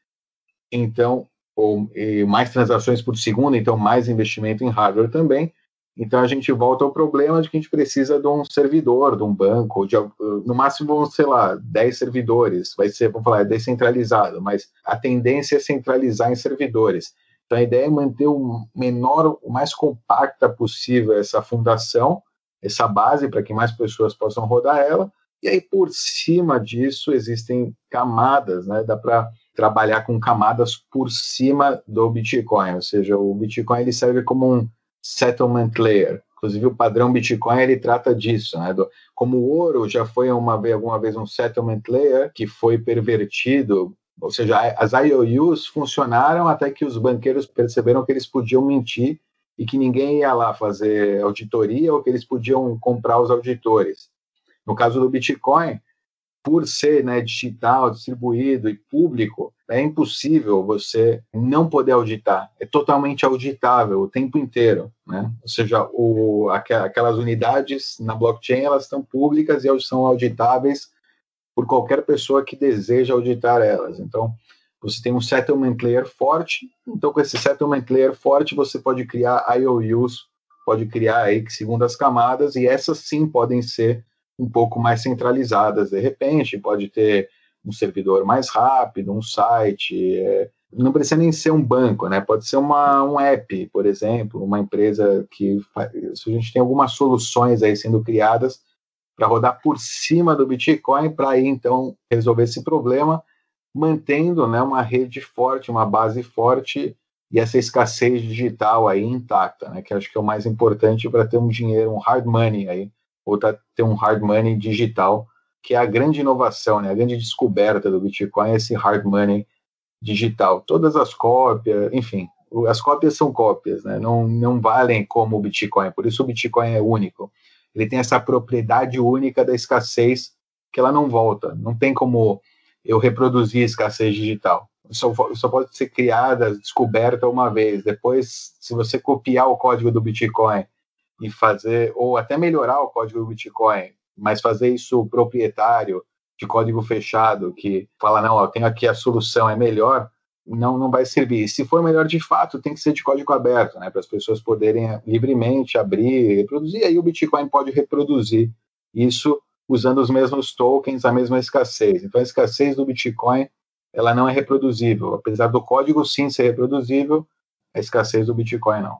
[SPEAKER 3] Então, ou mais transações por segundo, então mais investimento em hardware também. Então a gente volta ao problema de que a gente precisa de um servidor, de um banco, de, no máximo, sei lá, 10 servidores. Vai ser, vamos falar, é descentralizado, mas a tendência é centralizar em servidores. Então a ideia é manter o menor, o mais compacta possível essa fundação, essa base para que mais pessoas possam rodar ela. E aí por cima disso existem camadas, né? Dá para trabalhar com camadas por cima do Bitcoin, ou seja, o Bitcoin ele serve como um settlement layer. Inclusive o padrão Bitcoin ele trata disso, né? Como o ouro já foi uma vez, alguma vez um settlement layer que foi pervertido, ou seja, as IOUs funcionaram até que os banqueiros perceberam que eles podiam mentir e que ninguém ia lá fazer auditoria ou que eles podiam comprar os auditores. No caso do Bitcoin, por ser né, digital, distribuído e público, é impossível você não poder auditar. É totalmente auditável o tempo inteiro. Né? Ou seja, o, aquelas unidades na blockchain elas estão públicas e são auditáveis por qualquer pessoa que deseja auditar elas. Então, você tem um settlement layer forte. Então, com esse settlement layer forte, você pode criar IOUs pode criar aí segundas camadas e essas sim podem ser um pouco mais centralizadas de repente, pode ter um servidor mais rápido, um site, é, não precisa nem ser um banco, né? Pode ser uma, um app, por exemplo, uma empresa que se a gente tem algumas soluções aí sendo criadas para rodar por cima do Bitcoin para aí então resolver esse problema, mantendo, né, uma rede forte, uma base forte e essa escassez digital aí intacta, né? Que acho que é o mais importante para ter um dinheiro, um hard money aí, ou tá, ter um hard money digital, que é a grande inovação, né? A grande descoberta do Bitcoin é esse hard money digital. Todas as cópias, enfim, as cópias são cópias, né? não, não valem como o Bitcoin, por isso o Bitcoin é único. Ele tem essa propriedade única da escassez que ela não volta. Não tem como eu reproduzir a escassez digital. Só, só pode ser criada, descoberta uma vez. Depois, se você copiar o código do Bitcoin e fazer, ou até melhorar o código do Bitcoin, mas fazer isso proprietário, de código fechado que fala, não, eu tenho aqui a solução, é melhor, não, não vai servir. Se for melhor de fato, tem que ser de código aberto, né, para as pessoas poderem livremente abrir, reproduzir, aí o Bitcoin pode reproduzir isso usando os mesmos tokens, a mesma escassez. Então a escassez do Bitcoin, ela não é reproduzível, apesar do código sim ser reproduzível, a escassez do Bitcoin não.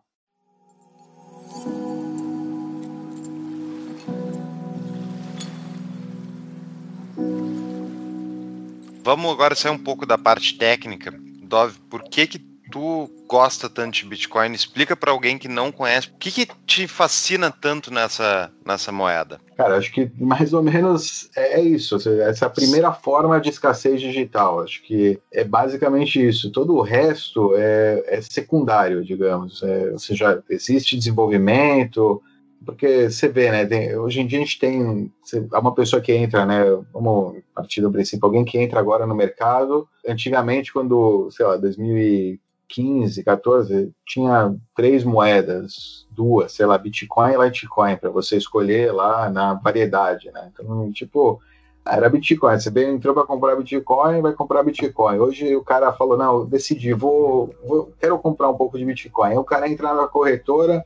[SPEAKER 2] Vamos agora sair um pouco da parte técnica. Dove, por que que tu gosta tanto de Bitcoin? Explica para alguém que não conhece. O que, que te fascina tanto nessa, nessa moeda?
[SPEAKER 3] Cara, acho que mais ou menos é, é isso. Essa primeira forma de escassez digital. Acho que é basicamente isso. Todo o resto é, é secundário, digamos. É, ou seja, existe desenvolvimento, porque você vê, né? Tem, hoje em dia a gente tem uma pessoa que entra, né? Vamos partir do princípio, alguém que entra agora no mercado. Antigamente, quando, sei lá, 2015, 14, tinha três moedas, duas, sei lá, Bitcoin e Litecoin, para você escolher lá na variedade, né? Então, tipo, era Bitcoin. Você entrou para comprar Bitcoin, vai comprar Bitcoin. Hoje o cara falou: não, decidi, vou, vou, quero comprar um pouco de Bitcoin. Aí o cara entra na corretora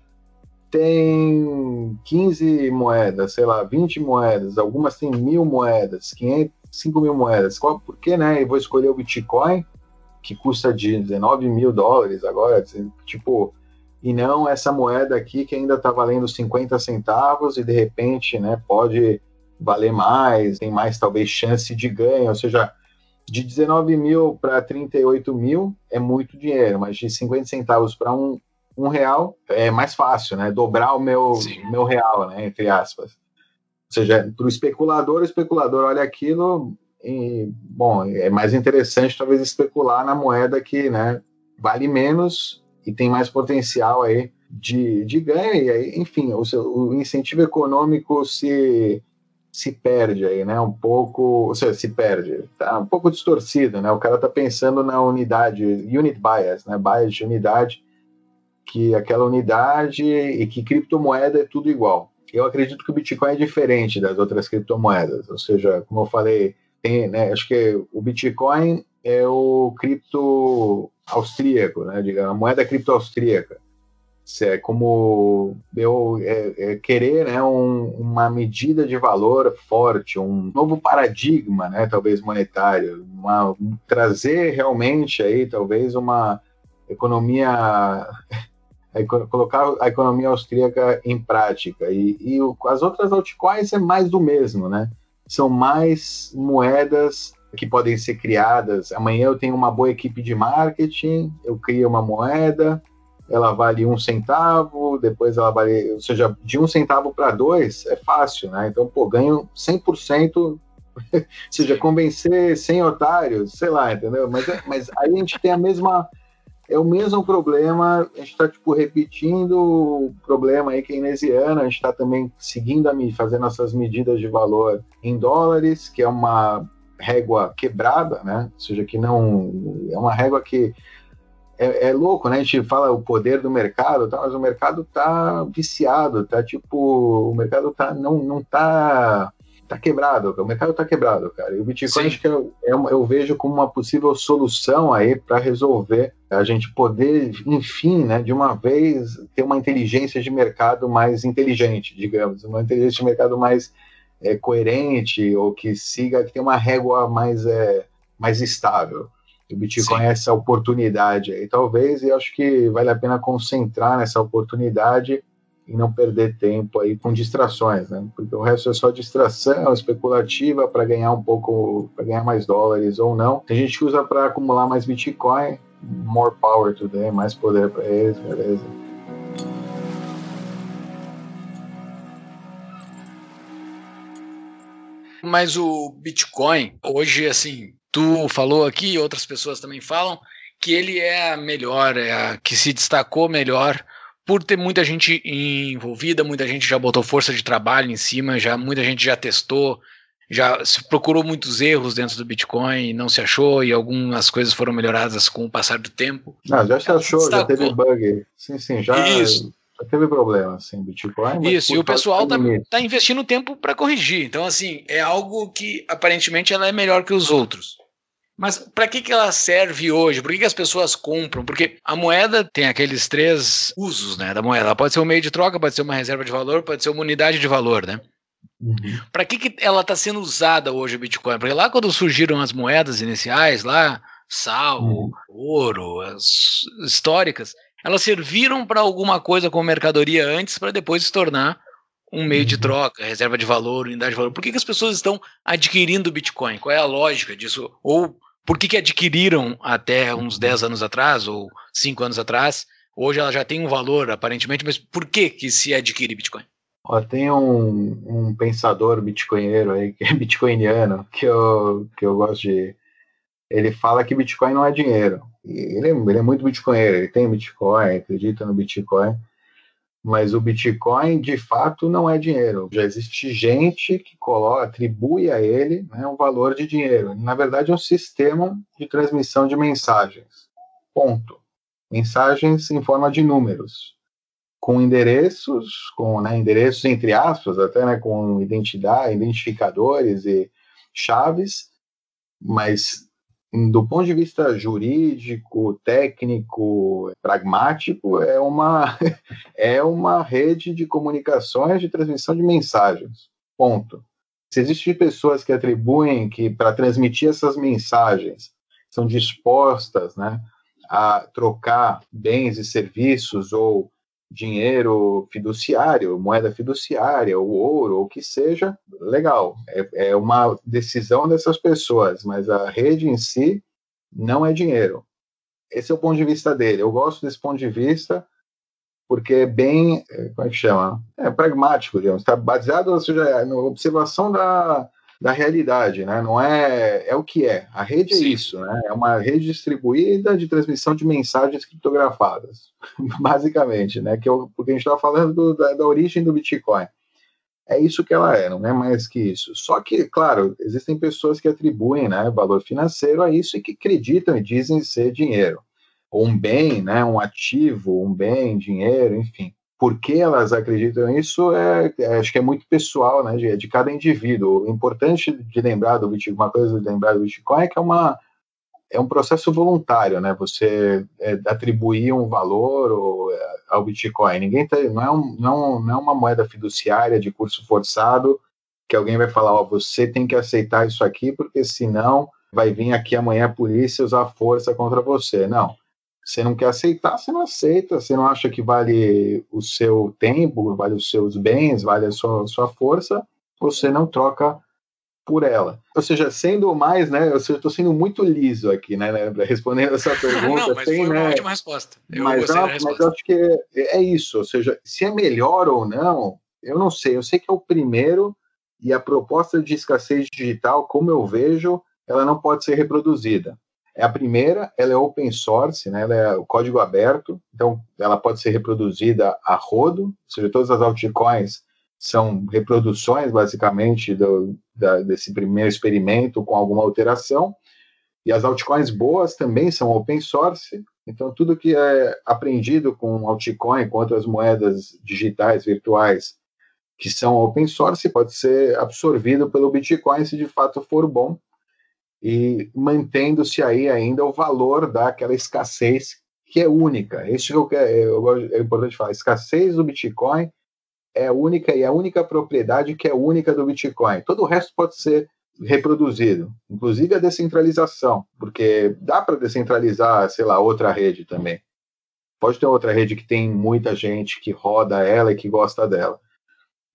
[SPEAKER 3] tem 15 moedas, sei lá, 20 moedas, algumas têm mil moedas, 500, 5 mil moedas. Qual, por que, né? Eu vou escolher o Bitcoin, que custa de 19 mil dólares agora, tipo, e não essa moeda aqui que ainda está valendo 50 centavos e de repente, né, pode valer mais, tem mais talvez chance de ganho, ou seja, de 19 mil para 38 mil é muito dinheiro, mas de 50 centavos para um, um real é mais fácil, né? Dobrar o meu, meu real, né? Entre aspas. Ou seja, para o especulador, o especulador olha aquilo e, bom, é mais interessante talvez especular na moeda que, né, vale menos e tem mais potencial aí de, de ganho e aí, enfim, o, seu, o incentivo econômico se se perde aí, né? Um pouco, ou seja, se perde, tá um pouco distorcido, né? O cara tá pensando na unidade, unit bias, né? Bias de unidade que aquela unidade e que criptomoeda é tudo igual. Eu acredito que o Bitcoin é diferente das outras criptomoedas, ou seja, como eu falei, tem, né, acho que o Bitcoin é o cripto austríaco, né, a moeda cripto austríaca. É como eu é, é querer né, um, uma medida de valor forte, um novo paradigma, né, talvez monetário, uma, um, trazer realmente aí talvez uma economia a, colocar a economia austríaca em prática. E, e o, as outras altcoins é mais do mesmo, né? São mais moedas que podem ser criadas. Amanhã eu tenho uma boa equipe de marketing, eu crio uma moeda, ela vale um centavo, depois ela vale, ou seja, de um centavo para dois é fácil, né? Então, pô, ganho 100%, <laughs> ou seja, convencer 100 otários, sei lá, entendeu? Mas, é, mas aí a gente tem a mesma é o mesmo problema, a gente está tipo, repetindo o problema aí keynesiano, a gente está também seguindo a fazendo essas medidas de valor em dólares, que é uma régua quebrada, né? Ou seja, que não é uma régua que é, é, louco, né? A gente fala o poder do mercado, tá? mas o mercado tá viciado, tá tipo, o mercado tá não não tá tá quebrado, o mercado tá quebrado, cara. E o Bitcoin acho que eu, é eu, eu, vejo como uma possível solução aí para resolver a gente poder, enfim, né, de uma vez ter uma inteligência de mercado mais inteligente, digamos, uma inteligência de mercado mais é, coerente ou que siga, que tenha uma régua mais, é, mais estável. O Bitcoin Sim. é essa oportunidade aí, talvez, e acho que vale a pena concentrar nessa oportunidade e não perder tempo aí com distrações, né? Porque o resto é só distração especulativa para ganhar um pouco, para ganhar mais dólares ou não. Tem gente que usa para acumular mais Bitcoin, more power to them, mais poder para eles, beleza?
[SPEAKER 1] Mas o Bitcoin, hoje, assim, tu falou aqui, outras pessoas também falam, que ele é a melhor, é a que se destacou melhor por ter muita gente envolvida, muita gente já botou força de trabalho em cima, já muita gente já testou, já se procurou muitos erros dentro do Bitcoin, não se achou e algumas coisas foram melhoradas com o passar do tempo.
[SPEAKER 3] Não, já se achou, já teve bug. Sim, sim, já, Isso. já teve problema, assim, Bitcoin.
[SPEAKER 1] Isso, e o pessoal tá, tá investindo tempo para corrigir. Então, assim, é algo que aparentemente ela é melhor que os outros. Mas para que, que ela serve hoje? Por que, que as pessoas compram? Porque a moeda tem aqueles três usos né, da moeda. Ela pode ser um meio de troca, pode ser uma reserva de valor, pode ser uma unidade de valor, né? Uhum. Para que, que ela está sendo usada hoje, o Bitcoin? Porque lá quando surgiram as moedas iniciais, lá, sal, uhum. ouro, as históricas, elas serviram para alguma coisa como mercadoria antes para depois se tornar um meio uhum. de troca, reserva de valor, unidade de valor. Por que, que as pessoas estão adquirindo Bitcoin? Qual é a lógica disso? Ou por que, que adquiriram até uns 10 anos atrás ou 5 anos atrás? Hoje ela já tem um valor, aparentemente, mas por que, que se adquire Bitcoin?
[SPEAKER 3] Ó, tem um, um pensador bitcoinheiro aí, que é bitcoiniano, que eu, que eu gosto de. Ele fala que Bitcoin não é dinheiro. Ele é, ele é muito bitcoinheiro, ele tem Bitcoin, acredita no Bitcoin mas o Bitcoin de fato não é dinheiro. Já existe gente que coloca, atribui a ele né, um valor de dinheiro. Na verdade, é um sistema de transmissão de mensagens. Ponto. Mensagens em forma de números, com endereços, com né, endereços entre aspas, até né, com identidade, identificadores e chaves, mas do ponto de vista jurídico, técnico, pragmático, é uma, <laughs> é uma rede de comunicações de transmissão de mensagens. Ponto. Se existem pessoas que atribuem que para transmitir essas mensagens são dispostas né, a trocar bens e serviços ou dinheiro fiduciário, moeda fiduciária, o ouro, ou o que seja, legal. É, é uma decisão dessas pessoas, mas a rede em si não é dinheiro. Esse é o ponto de vista dele. Eu gosto desse ponto de vista porque é bem, é, como é que chama? É pragmático, digamos. Está baseado, seja, na observação da, da realidade, né? Não é é o que é. A rede é Sim. isso, né? É uma rede distribuída de transmissão de mensagens criptografadas, <laughs> basicamente, né? Que é o, porque a gente estava falando do, da, da, origem do Bitcoin. É isso que ela é, não é mais que isso. Só que, claro, existem pessoas que atribuem, né, valor financeiro a isso e que acreditam e dizem ser dinheiro, ou um bem, né, um ativo, um bem, dinheiro, enfim por que elas acreditam nisso é, é, acho que é muito pessoal, né, de, de, cada indivíduo. O importante de lembrar do Bitcoin, uma coisa de lembrar do Bitcoin é que é uma é um processo voluntário, né? Você é, atribuir um valor ou, é, ao Bitcoin. Ninguém tá, não, é um, não, não é uma moeda fiduciária de curso forçado que alguém vai falar, ó, você tem que aceitar isso aqui porque senão vai vir aqui amanhã a polícia usar força contra você. Não você não quer aceitar, você não aceita. Você não acha que vale o seu tempo, vale os seus bens, vale a sua, sua força, você não troca por ela. Ou seja, sendo mais, né? Eu estou sendo muito liso aqui, né? né respondendo essa <laughs> pergunta.
[SPEAKER 1] não, mas
[SPEAKER 3] tem,
[SPEAKER 1] foi
[SPEAKER 3] né,
[SPEAKER 1] uma ótima resposta.
[SPEAKER 3] Eu mas, não, resposta. mas eu acho que é, é isso. Ou seja, se é melhor ou não, eu não sei. Eu sei que é o primeiro e a proposta de escassez digital, como eu vejo, ela não pode ser reproduzida. É a primeira, ela é open source, né? ela é o código aberto, então ela pode ser reproduzida a rodo, ou seja, todas as altcoins são reproduções, basicamente, do, da, desse primeiro experimento com alguma alteração, e as altcoins boas também são open source, então tudo que é aprendido com altcoin, com outras moedas digitais, virtuais, que são open source, pode ser absorvido pelo Bitcoin se de fato for bom, e mantendo-se aí ainda o valor daquela escassez que é única. Isso que eu quero, é importante falar. Escassez do Bitcoin é única e a única propriedade que é única do Bitcoin. Todo o resto pode ser reproduzido, inclusive a descentralização, porque dá para descentralizar, sei lá, outra rede também. Pode ter outra rede que tem muita gente que roda ela e que gosta dela.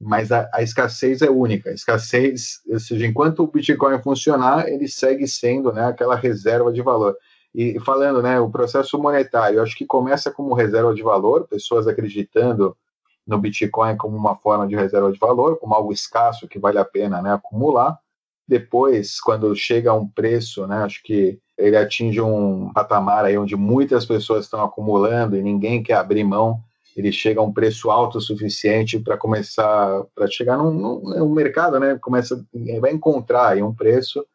[SPEAKER 3] Mas a, a escassez é única. A escassez, ou seja, enquanto o Bitcoin funcionar, ele segue sendo né, aquela reserva de valor. E falando, né, o processo monetário, acho que começa como reserva de valor, pessoas acreditando no Bitcoin como uma forma de reserva de valor, como algo escasso que vale a pena né, acumular. Depois, quando chega a um preço, né, acho que ele atinge um patamar aí onde muitas pessoas estão acumulando e ninguém quer abrir mão, ele chega a um preço alto o suficiente para começar, para chegar num, num, mercado, né, começa, vai encontrar aí um preço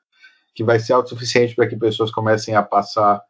[SPEAKER 3] que vai ser autossuficiente para que pessoas comecem a passar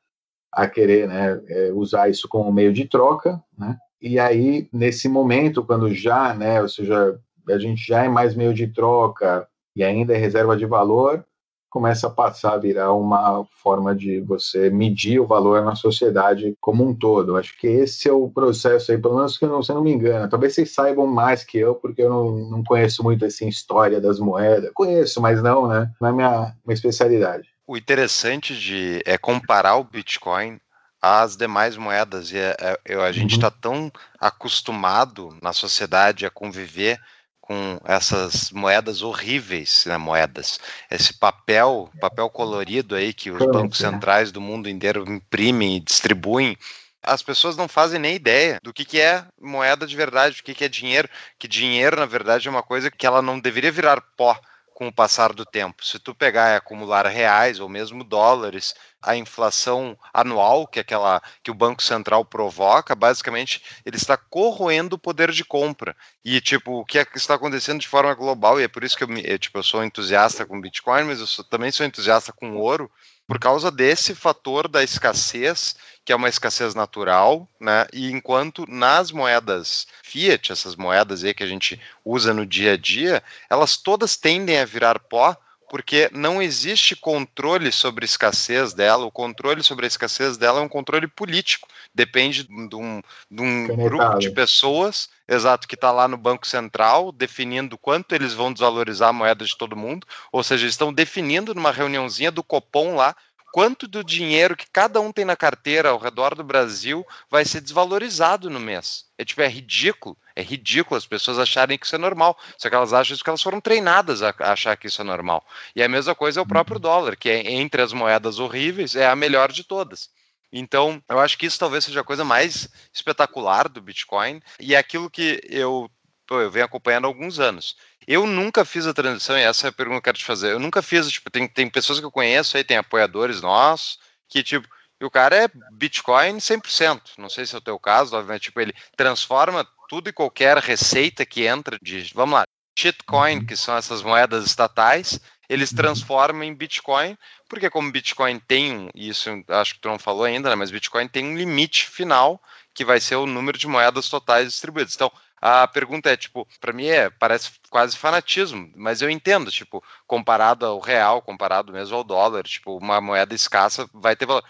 [SPEAKER 3] a querer né, é, usar isso como meio de troca, né? E aí, nesse momento, quando já, né, ou seja, a gente já é mais meio de troca e ainda é reserva de valor, começa a passar a virar uma forma de você medir o valor na sociedade como um todo. Acho que esse é o processo aí, pelo menos que eu não, se não me engano. Talvez vocês saibam mais que eu, porque eu não, não conheço muito assim história das moedas. Conheço, mas não, né? Não é minha, minha especialidade.
[SPEAKER 2] O interessante de é comparar o Bitcoin às demais moedas. E é, é, a gente está uhum. Tão acostumado na sociedade a conviver com essas moedas horríveis, né, moedas, esse papel, papel colorido aí que os bancos né? centrais do mundo inteiro imprimem e distribuem, as pessoas não fazem nem ideia do que, que é moeda de verdade, o que, que é dinheiro, que dinheiro, na verdade, é uma coisa que ela não deveria virar pó, com o passar do tempo. Se tu pegar e acumular reais ou mesmo dólares, a inflação anual que aquela que o Banco Central provoca, basicamente ele está corroendo o poder de compra. E tipo, o que, é que está acontecendo de forma global, e é por isso que eu, eu tipo, eu sou entusiasta com Bitcoin, mas eu sou, também sou entusiasta com ouro, por causa desse fator da escassez, que é uma escassez natural, né? E enquanto nas moedas fiat, essas moedas aí que a gente usa no dia a dia, elas todas tendem a virar pó porque não existe controle sobre a escassez dela. O controle sobre a escassez dela é um controle político. Depende de um, de um grupo de pessoas, exato, que está lá no Banco Central, definindo quanto eles vão desvalorizar a moeda de todo mundo. Ou seja, estão definindo numa reuniãozinha do Copom lá quanto do dinheiro que cada um tem na carteira ao redor do Brasil vai ser desvalorizado no mês. É tipo, é ridículo. É ridículo as pessoas acharem que isso é normal. Só que elas acham que elas foram treinadas a achar que isso é normal. E a mesma coisa é o próprio uhum. dólar, que é entre as moedas horríveis, é a melhor de todas. Então, eu acho que isso talvez seja a coisa mais espetacular do Bitcoin e é aquilo que eu, pô, eu venho acompanhando há alguns anos. Eu nunca fiz a transição, e essa é a pergunta que eu quero te fazer. Eu nunca fiz, tipo, tem, tem pessoas que eu conheço aí, tem apoiadores nossos, que, tipo, e o cara é Bitcoin 100%. Não sei se é o teu caso, obviamente, tipo, ele transforma tudo e qualquer receita que entra de, vamos lá, shitcoin, uhum. que são essas moedas estatais, eles uhum. transformam em Bitcoin, porque como Bitcoin tem isso acho que tu não falou ainda, né, mas Bitcoin tem um limite final, que vai ser o número de moedas totais distribuídas. Então, a pergunta é, tipo, para mim é, parece quase fanatismo, mas eu entendo, tipo, comparado ao real, comparado mesmo ao dólar, tipo, uma moeda escassa vai ter valor.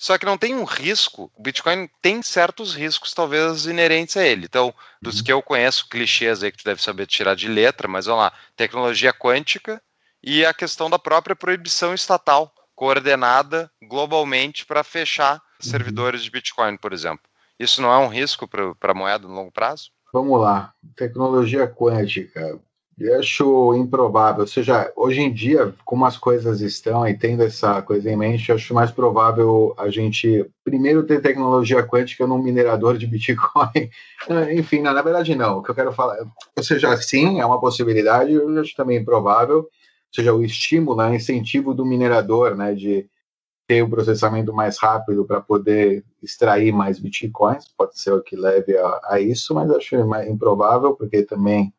[SPEAKER 2] Só que não tem um risco, o Bitcoin tem certos riscos, talvez, inerentes a ele. Então, dos uhum. que eu conheço, clichês aí que tu deve saber tirar de letra, mas vamos lá, tecnologia quântica e a questão da própria proibição estatal, coordenada globalmente para fechar uhum. servidores de Bitcoin, por exemplo. Isso não é um risco para a moeda no longo prazo?
[SPEAKER 3] Vamos lá. Tecnologia quântica. Eu acho improvável. Ou seja, hoje em dia, como as coisas estão e tendo essa coisa em mente, eu acho mais provável a gente primeiro ter tecnologia quântica num minerador de Bitcoin. <laughs> Enfim, na verdade, não. O que eu quero falar. Ou seja, sim, é uma possibilidade, eu acho também improvável. Ou seja, o estímulo, o incentivo do minerador, né, de ter o um processamento mais rápido para poder extrair mais bitcoins, pode ser o que leve a, a isso, mas acho mais improvável, porque também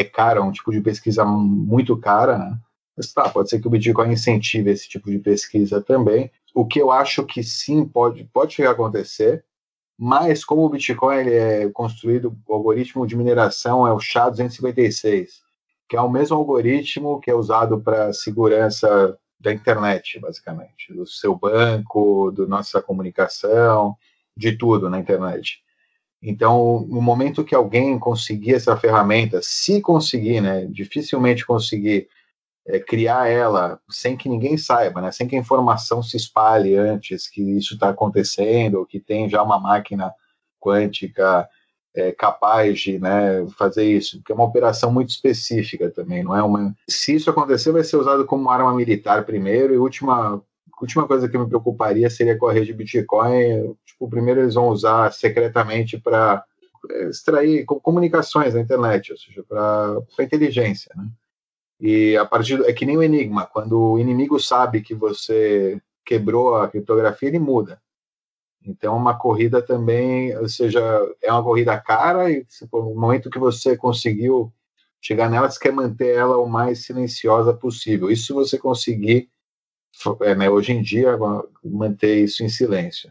[SPEAKER 3] é caro, é um tipo de pesquisa muito cara, né? Mas tá, pode ser que o Bitcoin incentive esse tipo de pesquisa também. O que eu acho que sim pode, pode chegar a acontecer mas como o Bitcoin ele é construído, o algoritmo de mineração é o SHA-256, que é o mesmo algoritmo que é usado para segurança da internet, basicamente, do seu banco, da nossa comunicação, de tudo na internet. Então, no momento que alguém conseguir essa ferramenta, se conseguir, né, dificilmente conseguir é, criar ela sem que ninguém saiba, né, sem que a informação se espalhe antes que isso está acontecendo, ou que tem já uma máquina quântica é, capaz de né, fazer isso, porque é uma operação muito específica também, não é uma. Se isso acontecer, vai ser usado como arma militar primeiro, e última última coisa que me preocuparia seria com a rede Bitcoin. Tipo, primeiro eles vão usar secretamente para é, extrair comunicações na internet, ou seja, para inteligência, né? E a partir é que nem o enigma, quando o inimigo sabe que você quebrou a criptografia, ele muda. Então, uma corrida também, ou seja, é uma corrida cara e no momento que você conseguiu chegar nela, você quer manter ela o mais silenciosa possível. Isso você conseguir, é, né, hoje em dia, manter isso em silêncio.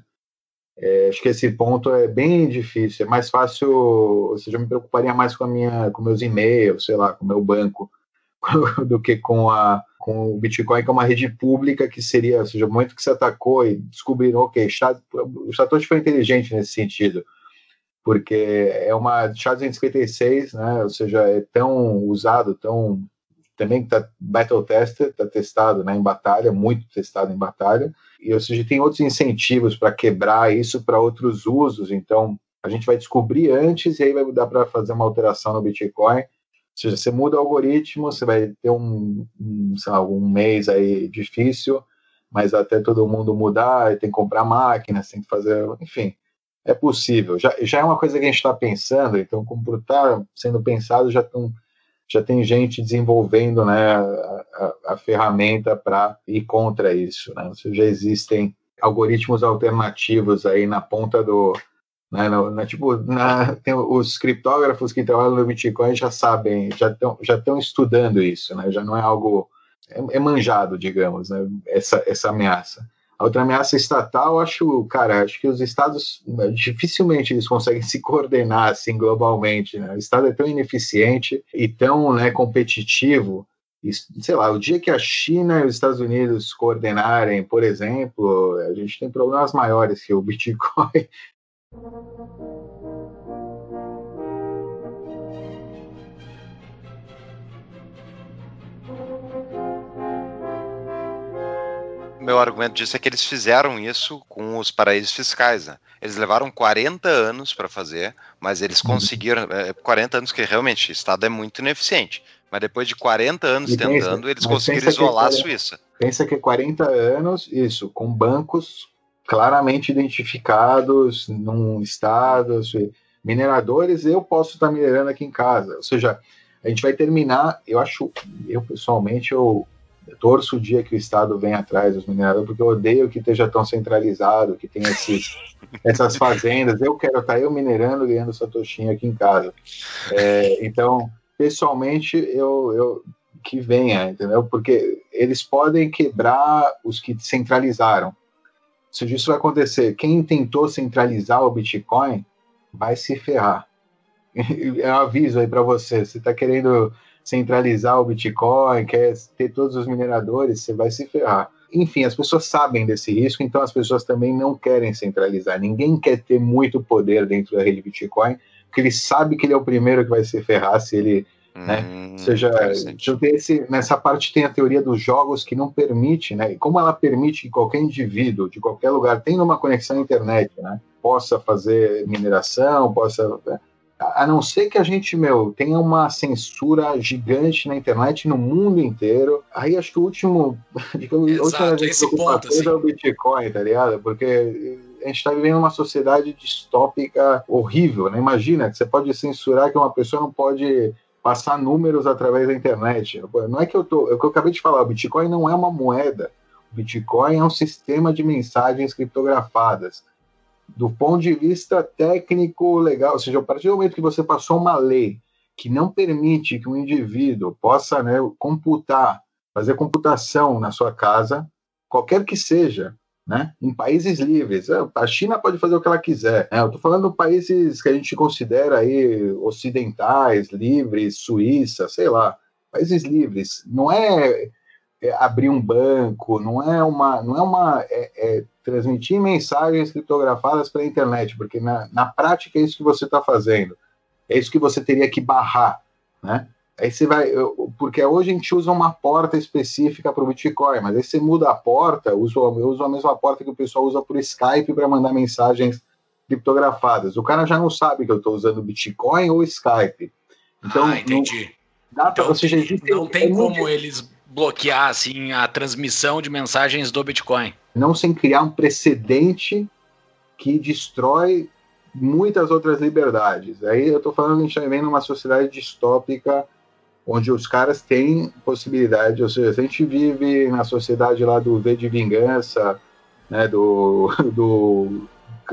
[SPEAKER 3] É, acho que esse ponto é bem difícil. É mais fácil, ou seja, eu me preocuparia mais com a minha, com meus e-mails, sei lá, com o meu banco, <laughs> do que com a com o Bitcoin, que é uma rede pública que seria, ou seja, o momento que você atacou e descobriram, ok, o Satoshi foi inteligente nesse sentido, porque é uma SHA-256, né, ou seja, é tão usado, tão também está battle tested, está testado né, em batalha, muito testado em batalha, e ou seja, tem outros incentivos para quebrar isso para outros usos, então a gente vai descobrir antes e aí vai dar para fazer uma alteração no Bitcoin. Seja, você muda o algoritmo, você vai ter um, um, lá, um mês aí difícil, mas até todo mundo mudar, tem que comprar máquinas, tem que fazer, enfim, é possível. Já, já é uma coisa que a gente está pensando, então, como está sendo pensado, já, tão, já tem gente desenvolvendo né, a, a, ferramenta para ir contra isso. Né? Já existem algoritmos alternativos aí na ponta do, né, no, na, tipo, na, os criptógrafos que trabalham no Bitcoin já sabem, já estão já estudando isso, né, já não é algo, é, é, manjado, digamos, né, essa, essa ameaça. A outra ameaça estatal, acho, cara, acho que os estados dificilmente eles conseguem <laughs> se coordenar assim globalmente. Né? O estado é tão ineficiente e tão né, competitivo. E, sei lá, o dia que a China e os Estados Unidos coordenarem, por exemplo, a gente tem problemas maiores que o Bitcoin <laughs>
[SPEAKER 2] meu argumento disso é que eles fizeram isso com os paraísos fiscais. Né? Eles levaram 40 anos para fazer, mas eles uhum. conseguiram. É, 40 anos que realmente o Estado é muito ineficiente. Mas depois de 40 anos e tentando, pensa, eles conseguiram isolar que, a Suíça.
[SPEAKER 3] Pensa que 40 anos, isso, com bancos claramente identificados num estado, mineradores, eu posso estar minerando aqui em casa. Ou seja, a gente vai terminar, eu acho, eu pessoalmente, eu, torço o dia que o Estado vem atrás dos mineradores, porque eu odeio que esteja tão centralizado, que tenha esses, <laughs> essas fazendas. Eu quero estar eu minerando, ganhando satoshinha aqui em casa. É, então, pessoalmente, eu, eu que venha, entendeu? Porque eles podem quebrar os que centralizaram se isso vai acontecer, quem tentou centralizar o Bitcoin vai se ferrar. <laughs> É um aviso aí para você. Você está querendo centralizar o Bitcoin, quer ter todos os mineradores, você vai se ferrar. Enfim, as pessoas sabem desse risco, então as pessoas também não querem centralizar. Ninguém quer ter muito poder dentro da rede Bitcoin, porque ele sabe que ele é o primeiro que vai se ferrar se ele né? Hum, Ou seja, esse, nessa parte tem a teoria dos jogos que não permite, né? E como ela permite que qualquer indivíduo de qualquer lugar tenha uma conexão à internet, né? Possa fazer mineração, possa. A não ser que a gente, meu, tenha uma censura gigante na internet no mundo inteiro. Aí acho que o último. <laughs>
[SPEAKER 1] Exato, esse ponto, assim.
[SPEAKER 3] é o Bitcoin, tá ligado? Porque a gente está vivendo uma sociedade distópica horrível, né? Imagina que você pode censurar que uma pessoa não pode passar números através da internet. Não é que eu tô, é o que eu acabei de falar, o Bitcoin não é uma moeda. O Bitcoin é um sistema de mensagens criptografadas. Do ponto de vista técnico legal, ou seja, a partir do momento que você passou uma lei que não permite que um indivíduo possa né, computar, fazer computação na sua casa, qualquer que seja, né? Em países livres. É, a China pode fazer o que ela quiser. Né? Eu estou falando de países que a gente considera aí ocidentais, livres, Suíça, sei lá, países livres. Não é, é abrir um banco, não é uma, não é uma é, é transmitir mensagens criptografadas pela internet, porque na, na prática é isso que você está fazendo. É isso que você teria que barrar, né? Aí você vai, porque hoje a gente usa uma porta específica para o Bitcoin, mas aí você muda a porta, eu uso, eu uso a mesma porta que o pessoal usa por Skype para mandar mensagens criptografadas. O cara já não sabe que eu estou usando Bitcoin ou Skype.
[SPEAKER 1] Então, ah, entendi. Não, dá então, pra, seja, não tem como eles bloquear assim a transmissão de mensagens do Bitcoin.
[SPEAKER 3] Não sem criar um precedente que destrói muitas outras liberdades. Aí eu estou falando, a gente está vivendo numa sociedade distópica onde os caras têm possibilidade, ou seja, a gente vive na sociedade lá do V de Vingança, né, do, <laughs> do,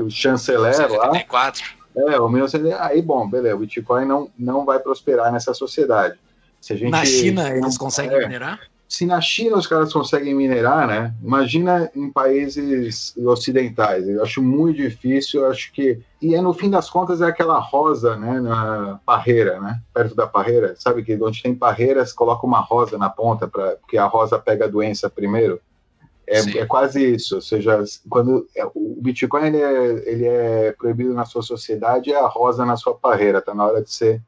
[SPEAKER 3] chanceler 74. lá. É, o meu, aí bom, beleza, o Bitcoin não, não vai prosperar nessa sociedade.
[SPEAKER 1] Se a gente, na China eles conseguem é, minerar?
[SPEAKER 3] Se na China os caras conseguem minerar, né? Imagina em países ocidentais. Eu acho muito difícil, eu acho que. E é no fim das contas é aquela rosa, né? Na parreira, né? Perto da parreira. Sabe que onde tem parreiras, coloca uma rosa na ponta, pra, porque a rosa pega a doença primeiro. É, é quase isso. Ou seja, quando é, o Bitcoin ele é, ele é proibido na sua sociedade, é a rosa na sua parreira. Tá na hora de você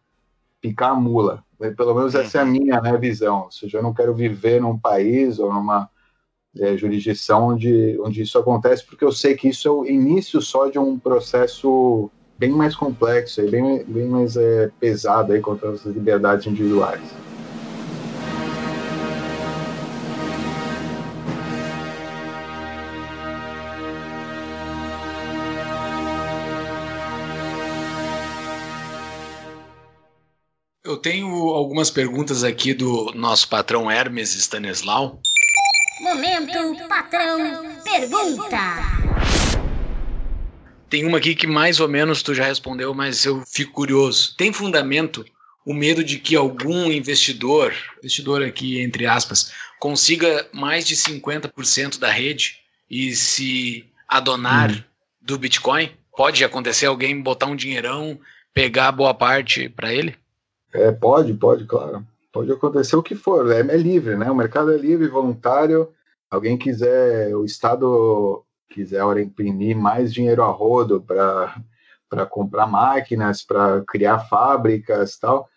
[SPEAKER 3] picar a mula. Pelo menos essa é a minha né, visão. Ou seja, eu não quero viver num país ou numa é, jurisdição onde, onde isso acontece, porque eu sei que isso é o início só de um processo bem mais complexo bem, bem mais é, pesado aí contra as liberdades individuais.
[SPEAKER 1] Eu tenho algumas perguntas aqui do nosso patrão Hermes Stanislau.
[SPEAKER 5] Momento, patrão, pergunta.
[SPEAKER 1] Tem uma aqui que mais ou menos tu já respondeu, mas eu fico curioso. Tem fundamento o medo de que algum investidor, investidor aqui entre aspas, consiga mais de 50% da rede e se adonar hum. do Bitcoin? Pode acontecer alguém botar um dinheirão, pegar boa parte para ele?
[SPEAKER 3] É, pode, pode, claro. Pode acontecer o que for, é, é livre, né? O mercado é livre, voluntário. Alguém quiser, o Estado quiser imprimir mais dinheiro a rodo para comprar máquinas, para criar fábricas tal.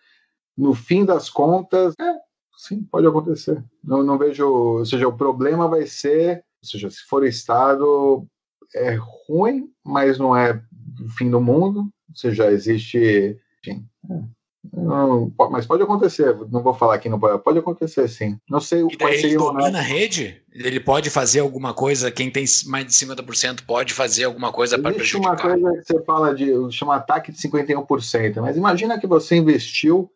[SPEAKER 3] No fim das contas, é, sim, pode acontecer. Não, não vejo, ou seja, o problema vai ser, ou seja, se for Estado, é ruim, mas não é o fim do mundo, ou seja, existe, enfim, é não, mas pode acontecer, não vou falar aqui, não pode, pode acontecer sim. Não sei o
[SPEAKER 1] que ele domina a rede? Ele pode fazer alguma coisa, quem tem mais de 50% pode fazer alguma coisa para prejudicar.
[SPEAKER 3] uma coisa que você fala de, chama ataque de 51%, mas imagina que você investiu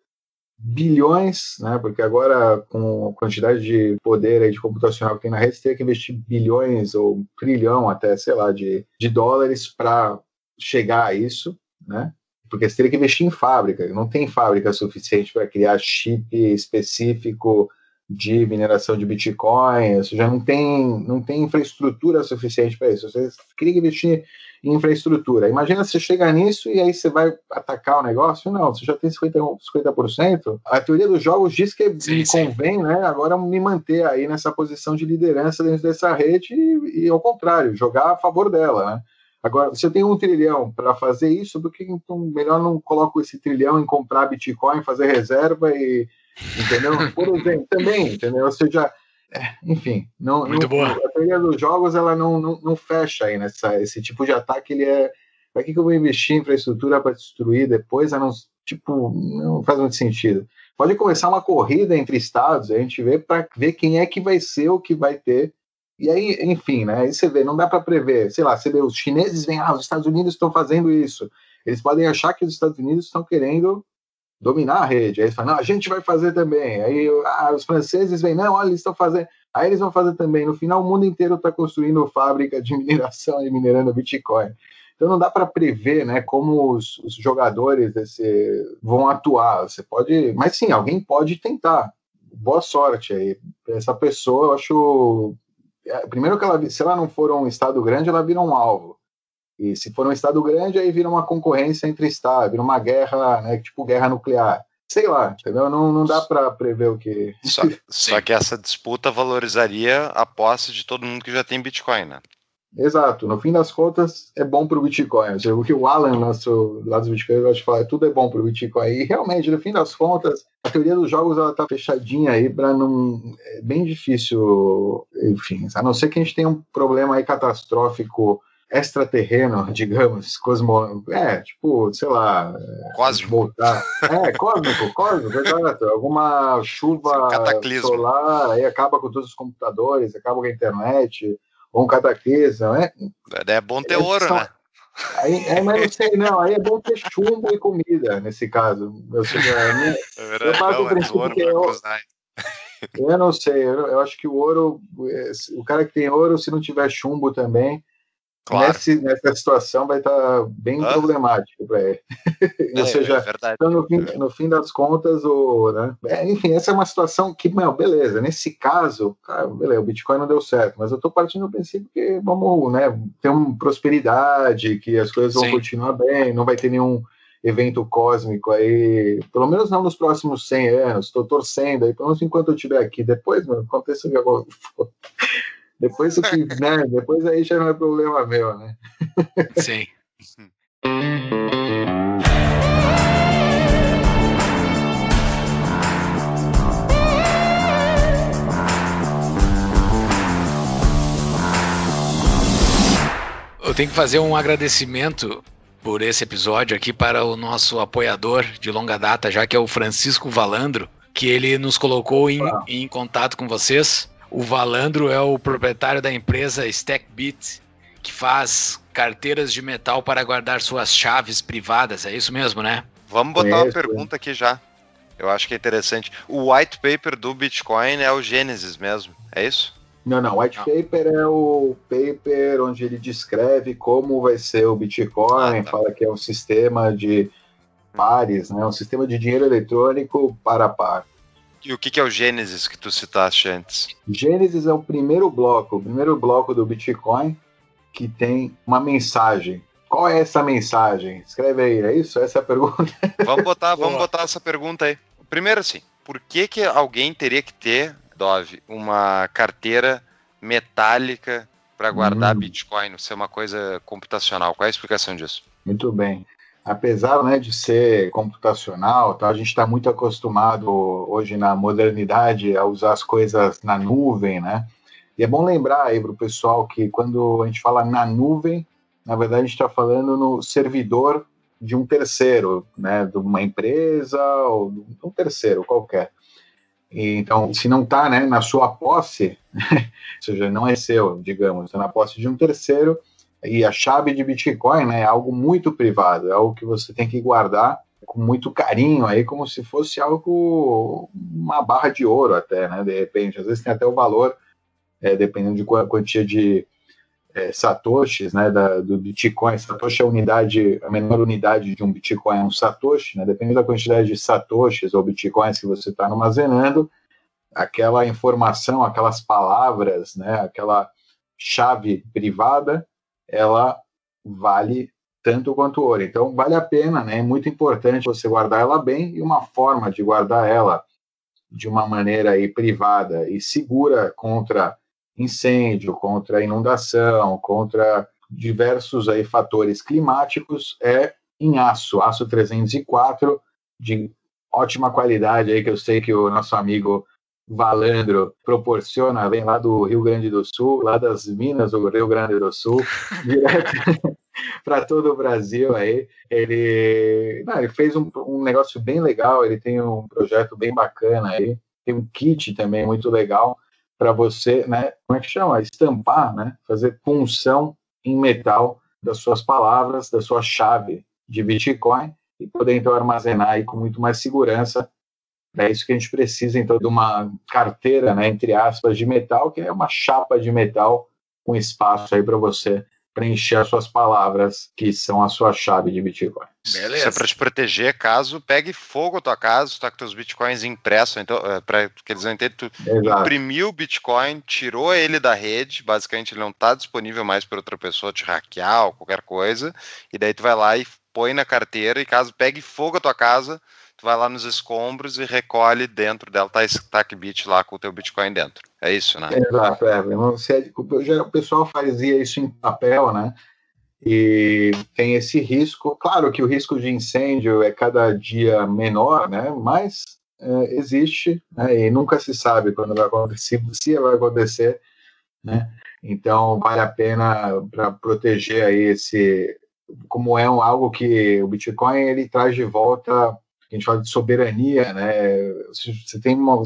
[SPEAKER 3] bilhões, né, porque agora com a quantidade de poder aí de computacional que tem na rede, você tem que investir bilhões ou trilhão até, sei lá, de, de dólares para chegar a isso, né? Porque você teria que investir em fábrica, não tem fábrica suficiente para criar chip específico de mineração de Bitcoin, você já não tem, não tem infraestrutura suficiente para isso. Você queria investir em infraestrutura. Imagina você chegar nisso e aí você vai atacar o negócio. Não, você já tem 50%. 50%. A teoria dos jogos diz que sim, me sim. convém, né? Agora me manter aí nessa posição de liderança dentro dessa rede e, e ao contrário, jogar a favor dela, né? Agora, se eu tenho um trilhão para fazer isso, por que então melhor não coloco esse trilhão em comprar Bitcoin, fazer reserva e. Entendeu? Por exemplo, também, entendeu? Ou seja, é, enfim, não, Muito não, boa. a teoria dos jogos ela não, não, não fecha aí nessa. Esse tipo de ataque ele é. Para que, que eu vou investir em infraestrutura para destruir depois? A não, tipo, não faz muito sentido. Pode começar uma corrida entre estados, a gente vê para ver quem é que vai ser o que vai ter e aí, enfim, né? Aí você vê, não dá para prever. Sei lá, você vê, os chineses vêm, ah, os Estados Unidos estão fazendo isso. Eles podem achar que os Estados Unidos estão querendo dominar a rede. Aí eles falam, não, a gente vai fazer também. Aí ah, os franceses vêm, não, olha, eles estão fazendo. Aí eles vão fazer também. No final, o mundo inteiro está construindo fábrica de <laughs> mineração e minerando Bitcoin. Então não dá para prever, né, como os, os jogadores desse vão atuar. Você pode, mas sim, alguém pode tentar. Boa sorte aí. Essa pessoa, eu acho primeiro que ela, se ela não for um estado grande, ela vira um alvo. E se for um estado grande, aí vira uma concorrência entre estados, vira uma guerra, né, tipo guerra nuclear. Sei lá, entendeu? Não, não dá para prever o que.
[SPEAKER 2] Só, <laughs> só que essa disputa valorizaria a posse de todo mundo que já tem Bitcoin, né?
[SPEAKER 3] Exato. No fim das contas, é bom para o Bitcoin. Ou seja, o que o Alan, nosso lá dos Bitcoin, gosta de falar, é tudo é bom para o Bitcoin. E realmente, no fim das contas, a teoria dos jogos ela tá fechadinha aí para não. É bem difícil, enfim, a não ser que a gente tenha um problema aí catastrófico extraterreno, <laughs> digamos, cosmo, é, tipo, sei lá,
[SPEAKER 2] cósmico.
[SPEAKER 3] Voltar. É, cósmico, <laughs> cósmico, exato. Alguma chuva solar, aí acaba com todos os computadores, acaba com a internet, um cataclismo, né?
[SPEAKER 2] É bom ter ouro, são... né?
[SPEAKER 3] Aí, é, mas não sei, não. Aí é bom ter chumbo e comida, nesse caso. Ou seja, minha, é verdade, eu passo o princípio que eu, eu não sei, eu, eu acho que o ouro, o cara que tem ouro, se não tiver chumbo também, Claro. Nesse, nessa situação vai estar tá bem ah. problemático para ele. <laughs> É, Ou seja, é então, no, fim, no fim das contas, o, né? é, enfim, essa é uma situação que, meu, beleza, nesse caso, cara, beleza, o Bitcoin não deu certo, mas eu estou partindo do princípio que vamos né, ter uma prosperidade, que as coisas vão Sim. continuar bem, não vai ter nenhum evento cósmico aí, pelo menos não nos próximos 100 anos, estou torcendo aí, pelo menos enquanto eu estiver aqui, depois, mano, aconteça o que depois o que, né? Depois aí já não é problema meu, né?
[SPEAKER 1] Sim. Eu tenho que fazer um agradecimento por esse episódio aqui para o nosso apoiador de longa data, já que é o Francisco Valandro, que ele nos colocou em, em contato com vocês o Valandro é o proprietário da empresa StackBit, que faz carteiras de metal para guardar suas chaves privadas. É isso mesmo, né?
[SPEAKER 2] Vamos botar uma pergunta aqui já. Eu acho que é interessante. O white paper do Bitcoin é o Gênesis mesmo, é isso?
[SPEAKER 3] Não, não. White não. paper é o paper onde ele descreve como vai ser o Bitcoin, ah, tá. fala que é um sistema de pares, né? Um sistema de dinheiro eletrônico para par.
[SPEAKER 2] E o que, é o Gênesis que tu citaste antes?
[SPEAKER 3] Gênesis é o primeiro bloco, o primeiro bloco do Bitcoin que tem uma mensagem. Qual é essa mensagem? Escreve aí, é isso? Essa é a pergunta.
[SPEAKER 2] Vamos botar, <laughs> vamos botar essa pergunta aí. Primeiro assim, por que, que alguém teria que ter, Dove, uma carteira metálica para guardar hum. Bitcoin, ser uma coisa computacional? Qual é a explicação disso?
[SPEAKER 3] Muito bem apesar né, de ser computacional, tá, a gente está muito acostumado hoje na modernidade a usar as coisas na nuvem, né? E é bom lembrar aí para o pessoal que quando a gente fala na nuvem, na verdade a gente está falando no servidor de um terceiro, né, de uma empresa ou de um terceiro qualquer. Então, se não está né, na sua posse, <laughs> ou seja, não é seu, digamos, está na posse de um terceiro, e a chave de Bitcoin né, é algo muito privado, é algo que você tem que guardar com muito carinho aí, como se fosse algo, uma barra de ouro até, né? De repente, às vezes tem até o valor, é, dependendo de quantia de é, satoshis, né? Da, do Bitcoin. Satoshi é a unidade, a menor unidade de um Bitcoin é um satoshi, né? Dependendo da quantidade de satoshis ou bitcoins que você está armazenando, aquela informação, aquelas palavras, né? Aquela chave privada ela vale tanto quanto ouro. Então, vale a pena, né? É muito importante você guardar ela bem e uma forma de guardar ela de uma maneira aí privada e segura contra incêndio, contra inundação, contra diversos aí fatores climáticos é em aço, aço 304 de ótima qualidade aí que eu sei que o nosso amigo Valandro proporciona, vem lá do Rio Grande do Sul, lá das Minas do Rio Grande do Sul, <laughs> direto <laughs> para todo o Brasil aí. Ele, não, ele fez um, um, negócio bem legal, ele tem um projeto bem bacana aí, tem um kit também muito legal para você, né? Como é que chama? Estampar, né? Fazer punção em metal das suas palavras, da sua chave de Bitcoin e poder então armazenar aí com muito mais segurança é isso que a gente precisa, então, de uma carteira, né, entre aspas, de metal, que é uma chapa de metal com espaço aí para você preencher as suas palavras, que são a sua chave de Bitcoin.
[SPEAKER 2] Beleza. Isso é para te proteger caso pegue fogo a tua casa, tu tá com teus bitcoins impressos, então, é, para que eles não entendam, tu Exato. imprimiu o bitcoin, tirou ele da rede, basicamente ele não tá disponível mais para outra pessoa te hackear ou qualquer coisa, e daí tu vai lá e põe na carteira, e caso pegue fogo a tua casa, vai lá nos escombros e recolhe dentro dela, tá esse TackBit lá com o teu bitcoin dentro. É isso, né?
[SPEAKER 3] Exato, é. O pessoal fazia isso em papel, né? e tem esse risco. Claro que o risco de incêndio é cada dia menor, né? Mas é, existe né? e nunca se sabe quando vai acontecer, se vai acontecer, né? Então vale a pena para proteger aí esse, como é um, algo que o Bitcoin ele traz de volta, a gente fala de soberania, né? Você tem uma,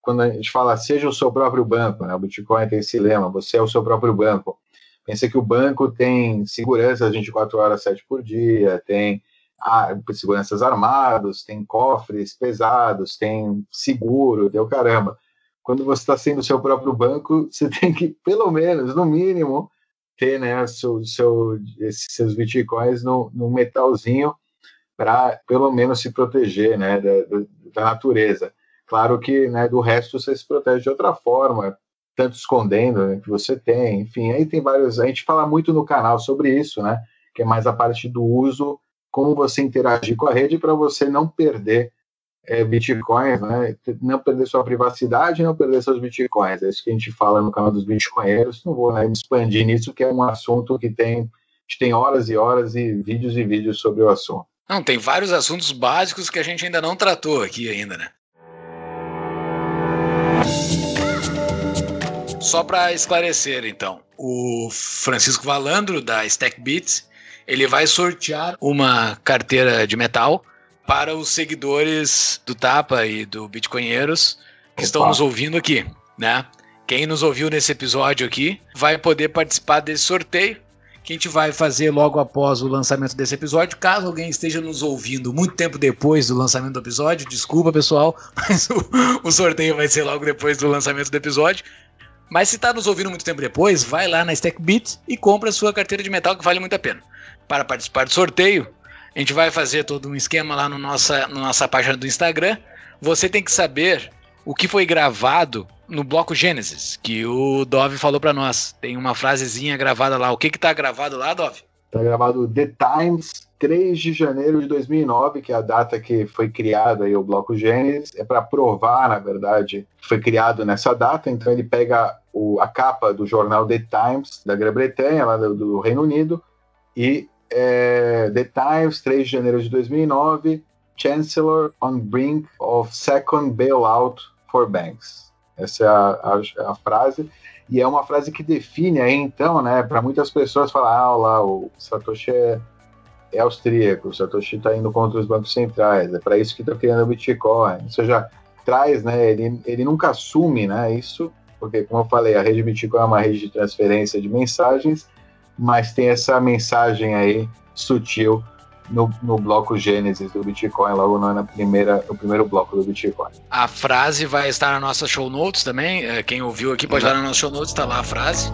[SPEAKER 3] quando a gente fala seja o seu próprio banco, né? O Bitcoin tem esse lema, você é o seu próprio banco. Pensa que o banco tem segurança 24 horas, 7 por dia, tem ah, seguranças armados, tem cofres pesados, tem seguro, deu caramba. Quando você está sendo o seu próprio banco, <laughs> você tem que, pelo menos, no mínimo, ter né, seu, seu, esses seus bitcoins no, no metalzinho para, pelo menos, se proteger né, da, da natureza. Claro que né, do resto você se protege de outra forma, tanto escondendo né, que você tem, enfim, aí tem vários. A gente fala muito no canal sobre isso, né? Que é mais a parte do uso, como você interagir com a rede para você não perder é, bitcoins, né? Não perder sua privacidade, não perder seus bitcoins. É isso que a gente fala no canal dos bitcoinheiros. Não vou né, me expandir nisso, que é um assunto que tem, a gente tem horas e horas e vídeos e vídeos sobre o assunto.
[SPEAKER 1] Não, tem vários assuntos básicos que a gente ainda não tratou aqui ainda, né? Só para esclarecer, então, o Francisco Valandro, da StackBits, ele vai sortear uma carteira de metal para os seguidores do Tapa e do Bitcoinheiros que Opa. estão nos ouvindo aqui, né? Quem nos ouviu nesse episódio aqui vai poder participar desse sorteio que a gente vai fazer logo após o lançamento desse episódio. Caso alguém esteja nos ouvindo muito tempo depois do lançamento do episódio, desculpa pessoal, <laughs> mas o, o sorteio vai ser logo depois do lançamento do episódio. Mas se está nos ouvindo muito tempo depois, vai lá na StackBit e compra a sua carteira de metal que vale muito a pena. Para participar do sorteio, a gente vai fazer todo um esquema lá no nossa, na nossa página do Instagram. Você tem que saber o que foi gravado no bloco Gênesis, que o Dove falou para nós. Tem uma frasezinha gravada lá. O que que tá gravado lá, Dove?
[SPEAKER 3] Tá gravado The Times, 3 de janeiro de 2009, que é a data que foi criado aí o bloco Gênesis, é para provar, na verdade, que foi criado nessa data. Então ele pega o, a capa do jornal The Times da Grã-Bretanha, lá do, do, Reino Unido, e é, The Times, 3 de janeiro de 2009, Chancellor on brink of second bailout for banks. Essa é a, a, a frase e é uma frase que define aí então, né, para muitas pessoas falar, ah, lá, o Satoshi é é austríaco, o Satoshi está indo contra os bancos centrais, é para isso que está criando o Bitcoin. Ou seja, traz, né, ele, ele nunca assume né, isso, porque, como eu falei, a rede Bitcoin é uma rede de transferência de mensagens, mas tem essa mensagem aí sutil no, no bloco Gênesis do Bitcoin, logo na primeira, no primeiro bloco do Bitcoin.
[SPEAKER 1] A frase vai estar na nossa show notes também. É, quem ouviu aqui pode uhum. dar na nossa show notes, está lá a frase.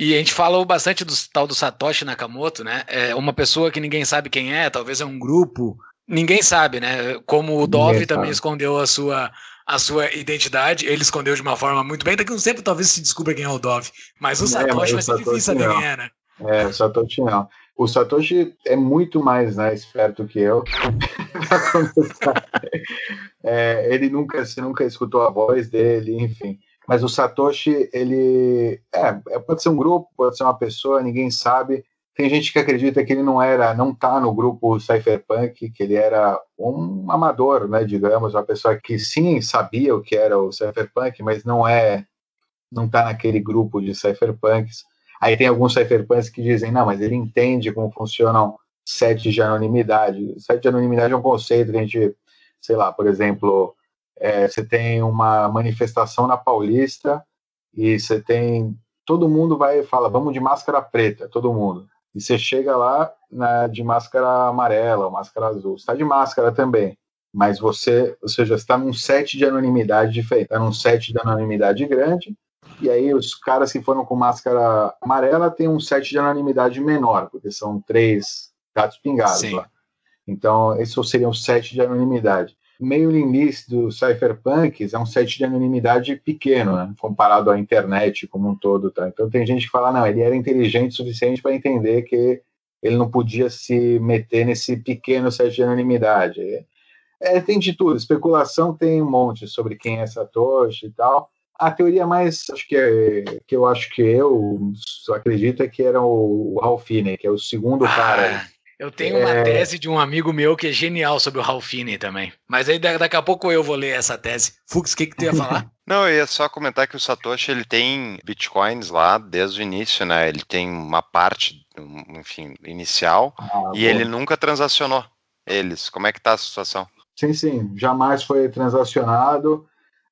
[SPEAKER 1] E a gente falou bastante do tal do Satoshi Nakamoto, né? É uma pessoa que ninguém sabe quem é, talvez é um grupo, ninguém sabe, né? Como o Dove também escondeu a sua a sua identidade, ele escondeu de uma forma muito bem, daqui a um tempo talvez se descubra quem é o Dove, mas o Satoshi é, mas vai ser difícil saber quem é, né?
[SPEAKER 3] É, o Satoshi não. O Satoshi é muito mais né, esperto que eu. <laughs> é, ele nunca, você nunca escutou a voz dele, enfim. Mas o Satoshi, ele é, pode ser um grupo, pode ser uma pessoa, ninguém sabe. Tem gente que acredita que ele não era, não tá no grupo Cypherpunk, que ele era um amador, né, digamos, uma pessoa que sim sabia o que era o Cypherpunk, mas não é, não tá naquele grupo de Cypherpunks. Aí tem alguns Cypherpunks que dizem, não, mas ele entende como funcionam sets de anonimidade. Set de anonimidade é um conceito que a gente, sei lá, por exemplo, é, você tem uma manifestação na Paulista e você tem todo mundo vai fala vamos de máscara preta, todo mundo. E você chega lá na, de máscara amarela ou máscara azul. Está de máscara também. mas você, ou seja, está num set de anonimidade diferente, está num set de anonimidade grande, e aí os caras que foram com máscara amarela têm um set de anonimidade menor, porque são três gatos pingados Sim. lá. Então, esse seria um set de anonimidade. Mailing list do Cypherpunks é um set de anonimidade pequeno, né, comparado à internet como um todo. Tá? Então, tem gente que fala, não, ele era inteligente o suficiente para entender que ele não podia se meter nesse pequeno set de anonimidade. É, tem de tudo. Especulação tem um monte sobre quem é Satoshi e tal. A teoria mais, acho que, é, que eu acho que eu acredito é que era o, Ralph Finney, que é o segundo ah, cara.
[SPEAKER 1] Eu tenho é... uma tese de um amigo meu que é genial sobre o Ralph Finney também. Mas aí daqui a pouco eu vou ler essa tese. Fux, o que, que tu ia falar? <laughs>
[SPEAKER 2] Não, eu ia só comentar que o Satoshi ele tem bitcoins lá desde o início, né? Ele tem uma parte, enfim, inicial, ah, e bom. ele nunca transacionou eles. Como é que tá a situação?
[SPEAKER 3] Sim, sim, jamais foi transacionado.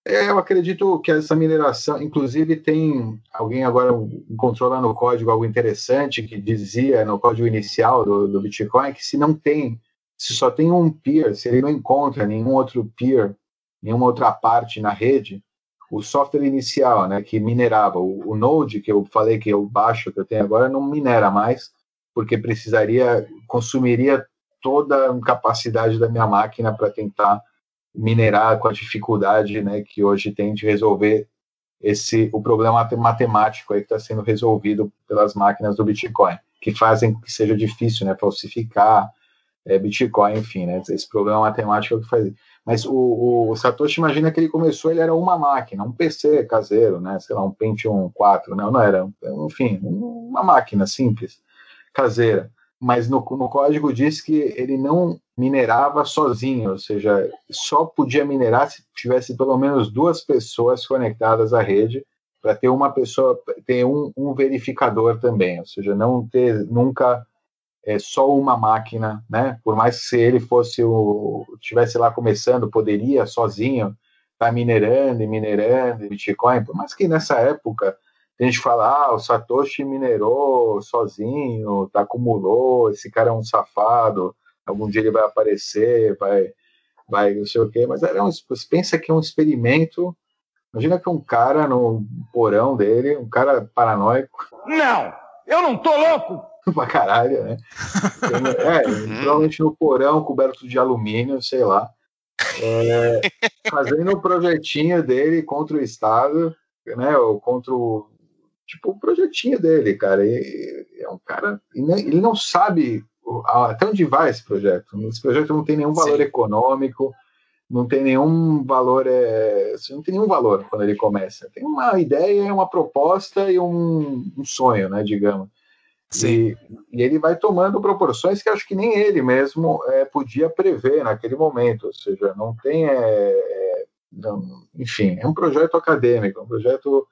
[SPEAKER 3] É, eu acredito que essa mineração, inclusive tem alguém agora encontrou lá no código algo interessante que dizia no código inicial do, do Bitcoin que se não tem, se só tem um peer, se ele não encontra nenhum outro peer, nenhuma outra parte na rede, o software inicial, né, que minerava o, o Node que eu falei que eu baixo que eu tenho agora não minera mais porque precisaria consumiria toda a capacidade da minha máquina para tentar minerar com a dificuldade né, que hoje tem de resolver esse o problema matemático aí que está sendo resolvido pelas máquinas do Bitcoin, que fazem que seja difícil né, falsificar é, Bitcoin, enfim, né, esse problema matemático é que faz. Mas o, o, Satoshi, imagina que ele começou, ele era uma máquina, um PC caseiro, né, sei lá, um Pentium 4, não, não era, enfim, uma máquina simples, caseira mas no, no código diz que ele não minerava sozinho, ou seja, só podia minerar se tivesse pelo menos duas pessoas conectadas à rede, para ter uma pessoa, ter um, um, verificador também, ou seja, não ter nunca é, só uma máquina, né? Por mais que se ele fosse o tivesse lá começando, poderia sozinho estar tá minerando e minerando Bitcoin, por mais que nessa época a gente fala, ah, o Satoshi minerou sozinho, tá, acumulou, esse cara é um safado, algum dia ele vai aparecer, vai, vai não sei o quê, mas era um, pensa que é um experimento, imagina que um cara no porão dele, um cara paranoico.
[SPEAKER 6] Não, eu não tô louco! <laughs>
[SPEAKER 3] pra caralho, né? É, uhum. provavelmente no porão coberto de alumínio, sei lá. É, fazendo um projetinho dele contra o Estado, né, ou contra o tipo, o projetinho dele, cara. E, é um cara. Ele não sabe até onde vai esse projeto. Esse projeto não tem nenhum valor Sim. econômico, não tem nenhum valor. É, assim, não tem nenhum valor quando ele começa. Tem uma ideia, uma proposta e um, um sonho, né, digamos. E, e, ele vai tomando proporções que acho que nem ele mesmo é, podia prever naquele momento. Ou seja, não tem. É, é não, enfim, é um projeto acadêmico, um projeto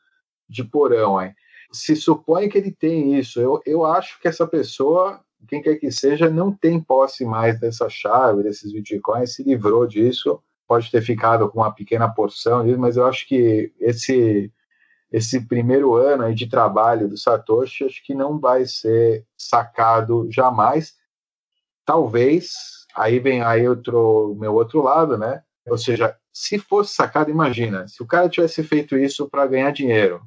[SPEAKER 3] de porão. Hein? se supõe que ele tem isso. Eu, eu acho que essa pessoa, quem quer que seja, não tem posse mais dessa chave, desses bitcoins, se livrou disso, pode ter ficado com uma pequena porção mas eu acho que esse esse primeiro ano de trabalho do Satoshi, acho que não vai ser sacado jamais. Talvez, aí vem aí outro meu outro lado, né? Ou seja, se fosse sacado, imagina, se o cara tivesse feito isso para ganhar dinheiro,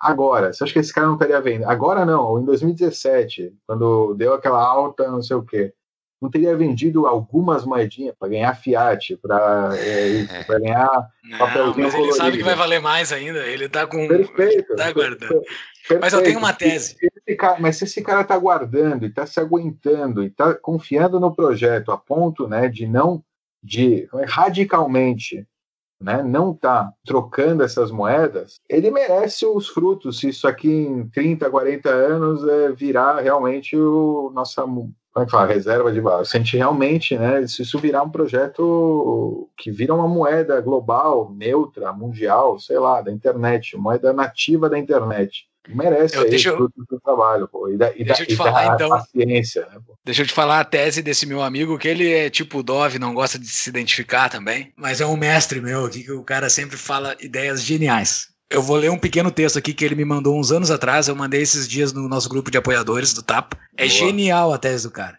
[SPEAKER 3] Agora, você acha que esse cara não estaria vendo? Agora não, em 2017, quando deu aquela alta, não sei o quê, não teria vendido algumas moedinhas para ganhar Fiat, para é, <laughs> ganhar
[SPEAKER 1] não, papelzinho mas colorido. ele sabe que vai valer mais ainda, ele está com... Perfeito. Tá guardando. Perfeito. Mas eu tenho uma tese.
[SPEAKER 3] Cara, mas se esse cara está guardando e está se aguentando e está confiando no projeto a ponto né, de não, de radicalmente né, não está trocando essas moedas, ele merece os frutos se isso aqui em 30, 40 anos é, virar realmente o nossa como é que fala, reserva de valor. Se a gente realmente, né, se isso virar um projeto que vira uma moeda global, neutra, mundial, sei lá, da internet, moeda nativa da internet, merece eu, deixa eu, do trabalho, pô, e da, e deixa da, eu te falar, então, paciência, né, pô.
[SPEAKER 1] Deixa eu te falar a tese desse meu amigo, que ele é tipo Dove, não gosta de se identificar também, mas é um mestre meu aqui, que o cara sempre fala ideias geniais. Eu vou ler um pequeno texto aqui que ele me mandou uns anos atrás, eu mandei esses dias no nosso grupo de apoiadores do TAP. É Boa. genial a tese do cara.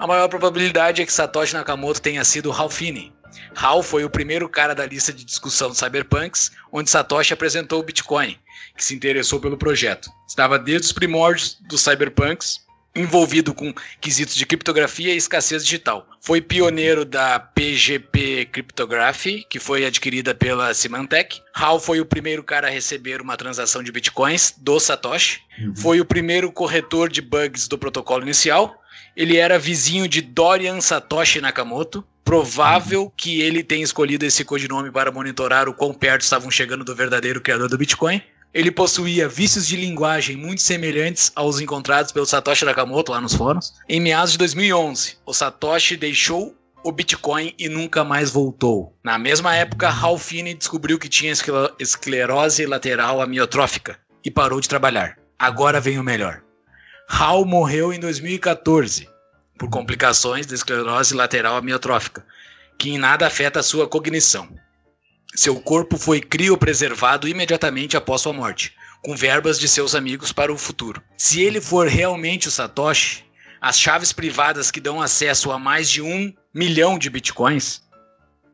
[SPEAKER 1] A maior probabilidade é que Satoshi Nakamoto tenha sido Finney. Hal foi o primeiro cara da lista de discussão dos cyberpunks, onde Satoshi apresentou o Bitcoin, que se interessou pelo projeto. Estava desde os primórdios dos cyberpunks envolvido com quesitos de criptografia e escassez digital. Foi pioneiro da PGP Cryptography, que foi adquirida pela Symantec. Hal foi o primeiro cara a receber uma transação de bitcoins do Satoshi. Uhum. Foi o primeiro corretor de bugs do protocolo inicial. Ele era vizinho de Dorian Satoshi Nakamoto. Provável uhum. que ele tenha escolhido esse codinome para monitorar o quão perto estavam chegando do verdadeiro criador do Bitcoin. Ele possuía vícios de linguagem muito semelhantes aos encontrados pelo Satoshi Nakamoto lá nos fóruns. Em meados de 2011, o Satoshi deixou o Bitcoin e nunca mais voltou. Na mesma época, Hal Finney descobriu que tinha esclerose lateral amiotrófica e parou de trabalhar. Agora vem o melhor. Hal morreu em 2014 por complicações da esclerose lateral amiotrófica, que em nada afeta a sua cognição. Seu corpo foi criopreservado imediatamente após sua morte, com verbas de seus amigos para o futuro. Se ele for realmente o Satoshi, as chaves privadas que dão acesso a mais de um milhão de bitcoins,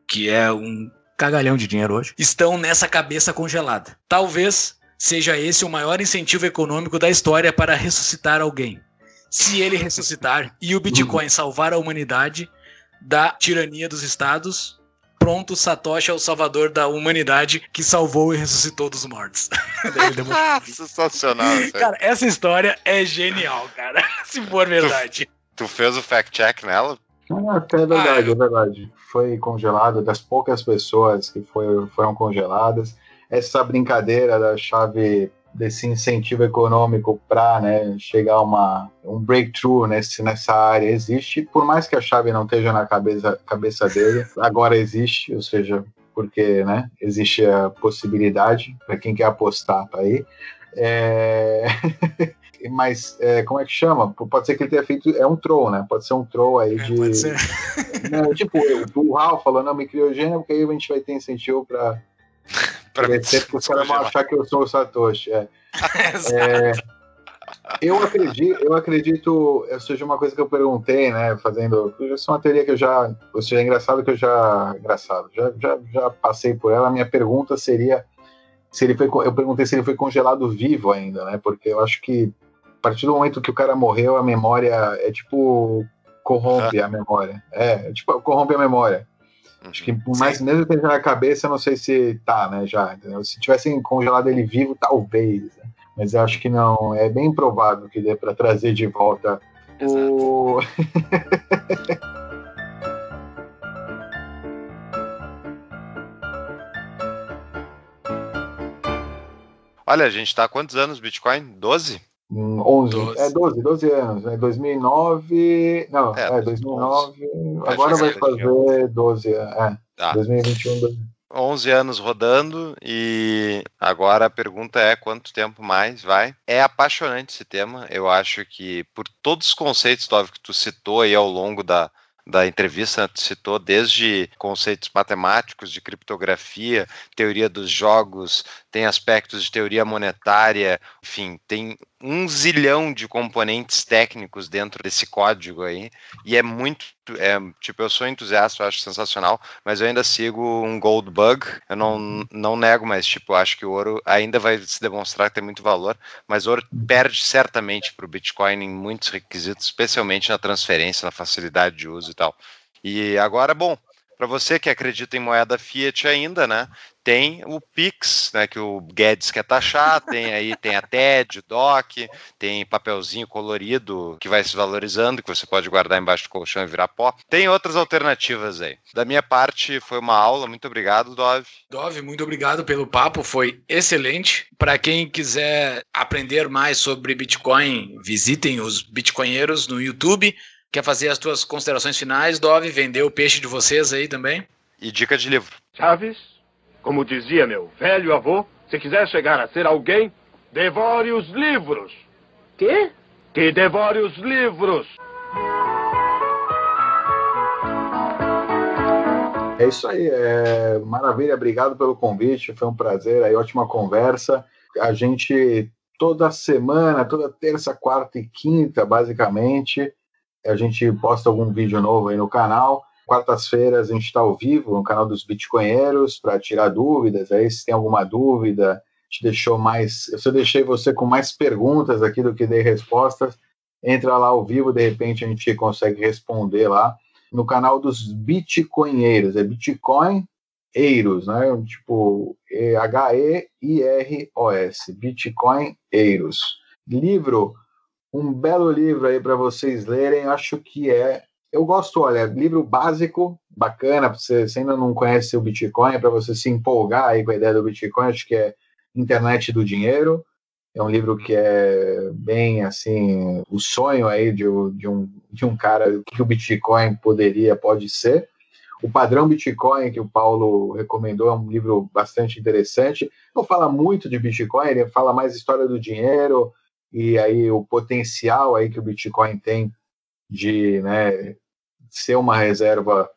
[SPEAKER 1] que é um cagalhão de dinheiro hoje, estão nessa cabeça congelada. Talvez seja esse o maior incentivo econômico da história para ressuscitar alguém. Se ele ressuscitar e o Bitcoin salvar a humanidade da tirania dos estados, pronto, Satoshi é o salvador da humanidade que salvou e ressuscitou dos mortos. <laughs>
[SPEAKER 2] Sensacional.
[SPEAKER 1] Cara, essa história é genial, cara. <laughs> Se for verdade.
[SPEAKER 2] Tu, tu fez o fact-check nela?
[SPEAKER 3] Ah, é verdade, ah, é verdade. Foi congelado das poucas pessoas que foi, foram congeladas. Essa brincadeira da chave desse incentivo econômico para né, chegar a uma, um breakthrough nesse, nessa área existe, por mais que a chave não esteja na cabeça, cabeça dele, agora existe, ou seja, porque né, existe a possibilidade para quem quer apostar tá aí. É... <laughs> Mas é, como é que chama? Pode ser que ele tenha feito. É um troll, né? Pode ser um troll aí é, de. Pode ser. <laughs> Não, tipo, o Ralph falando, não, me criogênio, porque aí a gente vai ter incentivo para para porque os caras vão achar que eu sou o Satoshi. É. <laughs> é, eu acredito, eu acredito, seja uma coisa que eu perguntei, né, fazendo, isso é uma teoria que eu já, ou seja, é engraçado que eu já, engraçado, já, já, já passei por ela. A minha pergunta seria se ele foi, eu perguntei se ele foi congelado vivo ainda, né, porque eu acho que a partir do momento que o cara morreu, a memória é tipo corrompe ah. a memória, é, é tipo corrompe a memória. Acho que por mais mesmo que na cabeça, eu não sei se tá, né, já, entendeu? Se tivessem congelado ele vivo, talvez, né? Mas eu acho que não, é bem provável que dê para trazer de volta Exato. o <laughs>
[SPEAKER 2] Olha, a gente está há quantos anos Bitcoin? 12?
[SPEAKER 3] 11, 12. é 12, 12 anos, né? 2009, não, é, é 2009, 11. agora vai fazer 12, é, tá. 2021, 12.
[SPEAKER 2] 11 anos rodando e agora a pergunta é quanto tempo mais vai? É apaixonante esse tema, eu acho que por todos os conceitos, Tove, que tu citou aí ao longo da, da entrevista citou desde conceitos matemáticos de criptografia, teoria dos jogos, tem aspectos de teoria monetária, enfim, tem um zilhão de componentes técnicos dentro desse código aí, e é muito, é, tipo, eu sou entusiasta, eu acho sensacional, mas eu ainda sigo um gold bug, eu não, não nego, mas, tipo, acho que o ouro ainda vai se demonstrar que tem muito valor, mas o ouro perde certamente para o Bitcoin em muitos requisitos, especialmente na transferência, na facilidade de uso e tal. E agora, bom, para você que acredita em moeda fiat ainda, né? Tem o Pix, né? Que o Guedes quer taxar, <laughs> tem aí tem a TED, DOC, tem papelzinho colorido que vai se valorizando, que você pode guardar embaixo do colchão e virar pó. Tem outras alternativas aí. Da minha parte, foi uma aula. Muito obrigado, Dove.
[SPEAKER 1] Dove, muito obrigado pelo papo, foi excelente. Para quem quiser aprender mais sobre Bitcoin, visitem os Bitcoinheiros no YouTube. Quer fazer as tuas considerações finais, Dove? Vender o peixe de vocês aí também?
[SPEAKER 2] E dica de livro.
[SPEAKER 6] Chaves, como dizia meu velho avô, se quiser chegar a ser alguém, devore os livros.
[SPEAKER 7] Quê?
[SPEAKER 6] Que devore os livros.
[SPEAKER 3] É isso aí, é... maravilha, obrigado pelo convite, foi um prazer, aí ótima conversa. A gente toda semana, toda terça, quarta e quinta, basicamente, a gente posta algum vídeo novo aí no canal. Quartas-feiras a gente está ao vivo no canal dos Bitcoinheiros para tirar dúvidas. Aí, se tem alguma dúvida, te deixou mais. Se eu deixei você com mais perguntas aqui do que dei respostas, entra lá ao vivo, de repente a gente consegue responder lá no canal dos Bitcoinheiros. É Bitcoin Eiros, né? Tipo H-E-I-R-O-S, Bitcoin Eiros. Livro, um belo livro aí para vocês lerem, acho que é. Eu gosto, olha, livro básico, bacana, você, você ainda não conhece o Bitcoin, é para você se empolgar aí com a ideia do Bitcoin, acho que é Internet do Dinheiro. É um livro que é bem assim, o sonho aí de, de, um, de um cara, o que o Bitcoin poderia, pode ser. O Padrão Bitcoin, que o Paulo recomendou, é um livro bastante interessante. Não fala muito de Bitcoin, ele fala mais história do dinheiro e aí o potencial aí que o Bitcoin tem de né, ser uma reserva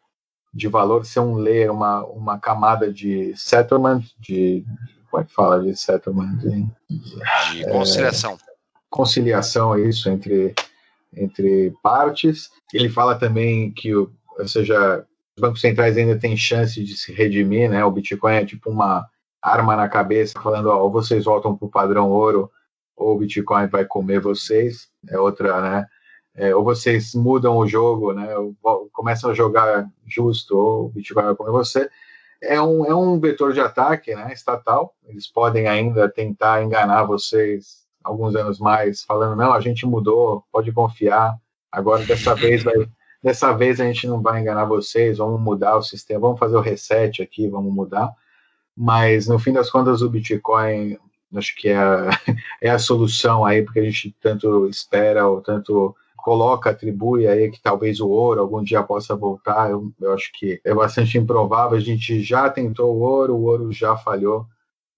[SPEAKER 3] de valor, ser um layer, uma, uma camada de settlement, de como é que fala de settlement? De,
[SPEAKER 2] de conciliação. É,
[SPEAKER 3] conciliação, é isso, entre, entre partes. Ele fala também que, ou seja, os bancos centrais ainda têm chance de se redimir, né? O Bitcoin é tipo uma arma na cabeça, falando, ó, vocês voltam para o padrão ouro, ou o Bitcoin vai comer vocês. É outra, né? É, ou vocês mudam o jogo, né? Começam a jogar justo, ou o Bitcoin vai comer você é um, é um vetor de ataque né, estatal. Eles podem ainda tentar enganar vocês alguns anos mais, falando, não, a gente mudou, pode confiar. Agora, dessa vez, vai, dessa vez a gente não vai enganar vocês, vamos mudar o sistema, vamos fazer o reset aqui, vamos mudar. Mas, no fim das contas, o Bitcoin, acho que é a, <laughs> é a solução aí, porque a gente tanto espera ou tanto coloca, atribui aí que talvez o ouro algum dia possa voltar. Eu, eu acho que é bastante improvável. A gente já tentou o ouro, o ouro já falhou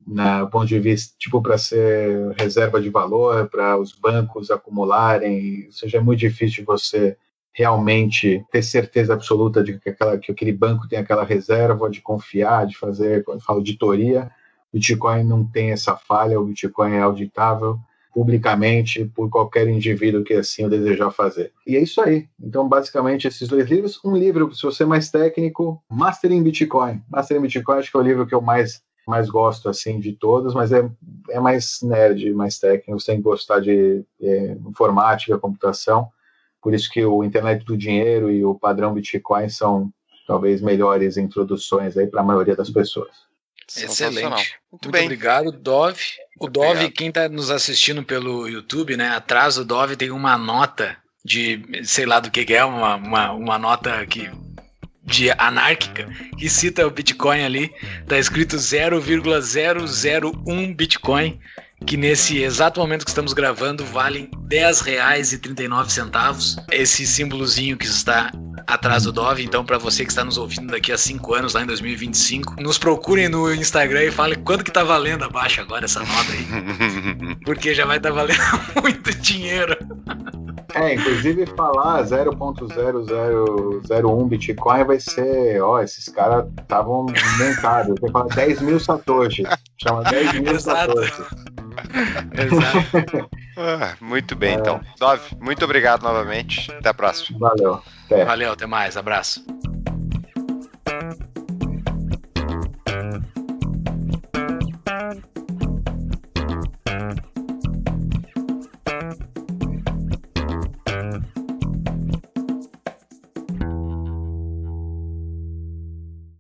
[SPEAKER 3] na ponto de vista tipo para ser reserva de valor para os bancos acumularem ou seja é muito difícil você realmente ter certeza absoluta de que, aquela, que aquele banco tem aquela reserva de confiar de fazer quando falo auditoria Bitcoin não tem essa falha o Bitcoin é auditável publicamente por qualquer indivíduo que assim o desejar fazer. E é isso aí. Então, basicamente, esses dois livros. Um livro, se você é mais técnico, Mastering Bitcoin. Mastering Bitcoin acho que é o livro que eu mais mais gosto assim de todos, mas é, é mais nerd, mais técnico, tem que gostar de é, informática, computação. Por isso que o Internet do Dinheiro e o padrão Bitcoin são talvez melhores introduções aí para a maioria das pessoas.
[SPEAKER 1] Excelente. Muito, Muito obrigado, Dove. O Dove, obrigado. quem está nos assistindo pelo YouTube, né? Atrás do Dove tem uma nota de, sei lá do que, que é, uma, uma, uma nota que de anárquica que cita o Bitcoin ali, tá escrito 0,001 Bitcoin, que nesse exato momento que estamos gravando valem R$ 10,39. Esse símbolozinho que está atrás do Dove. Então, para você que está nos ouvindo daqui a cinco anos, lá em 2025, nos procurem no Instagram e falem quanto que tá valendo abaixo agora essa nota aí. <laughs> Porque já vai estar tá valendo <laughs> muito dinheiro.
[SPEAKER 3] É, inclusive falar 0.0001 Bitcoin vai ser, ó, esses caras estavam inventados. Tem que falar 10 mil satoshis. Chama 10 mil <laughs> Exato. satoshis. <laughs>
[SPEAKER 2] Exato. ah, muito bem, é. então. Dove, muito obrigado novamente. Até a próxima.
[SPEAKER 3] Valeu.
[SPEAKER 1] Até. Valeu, até mais. Abraço.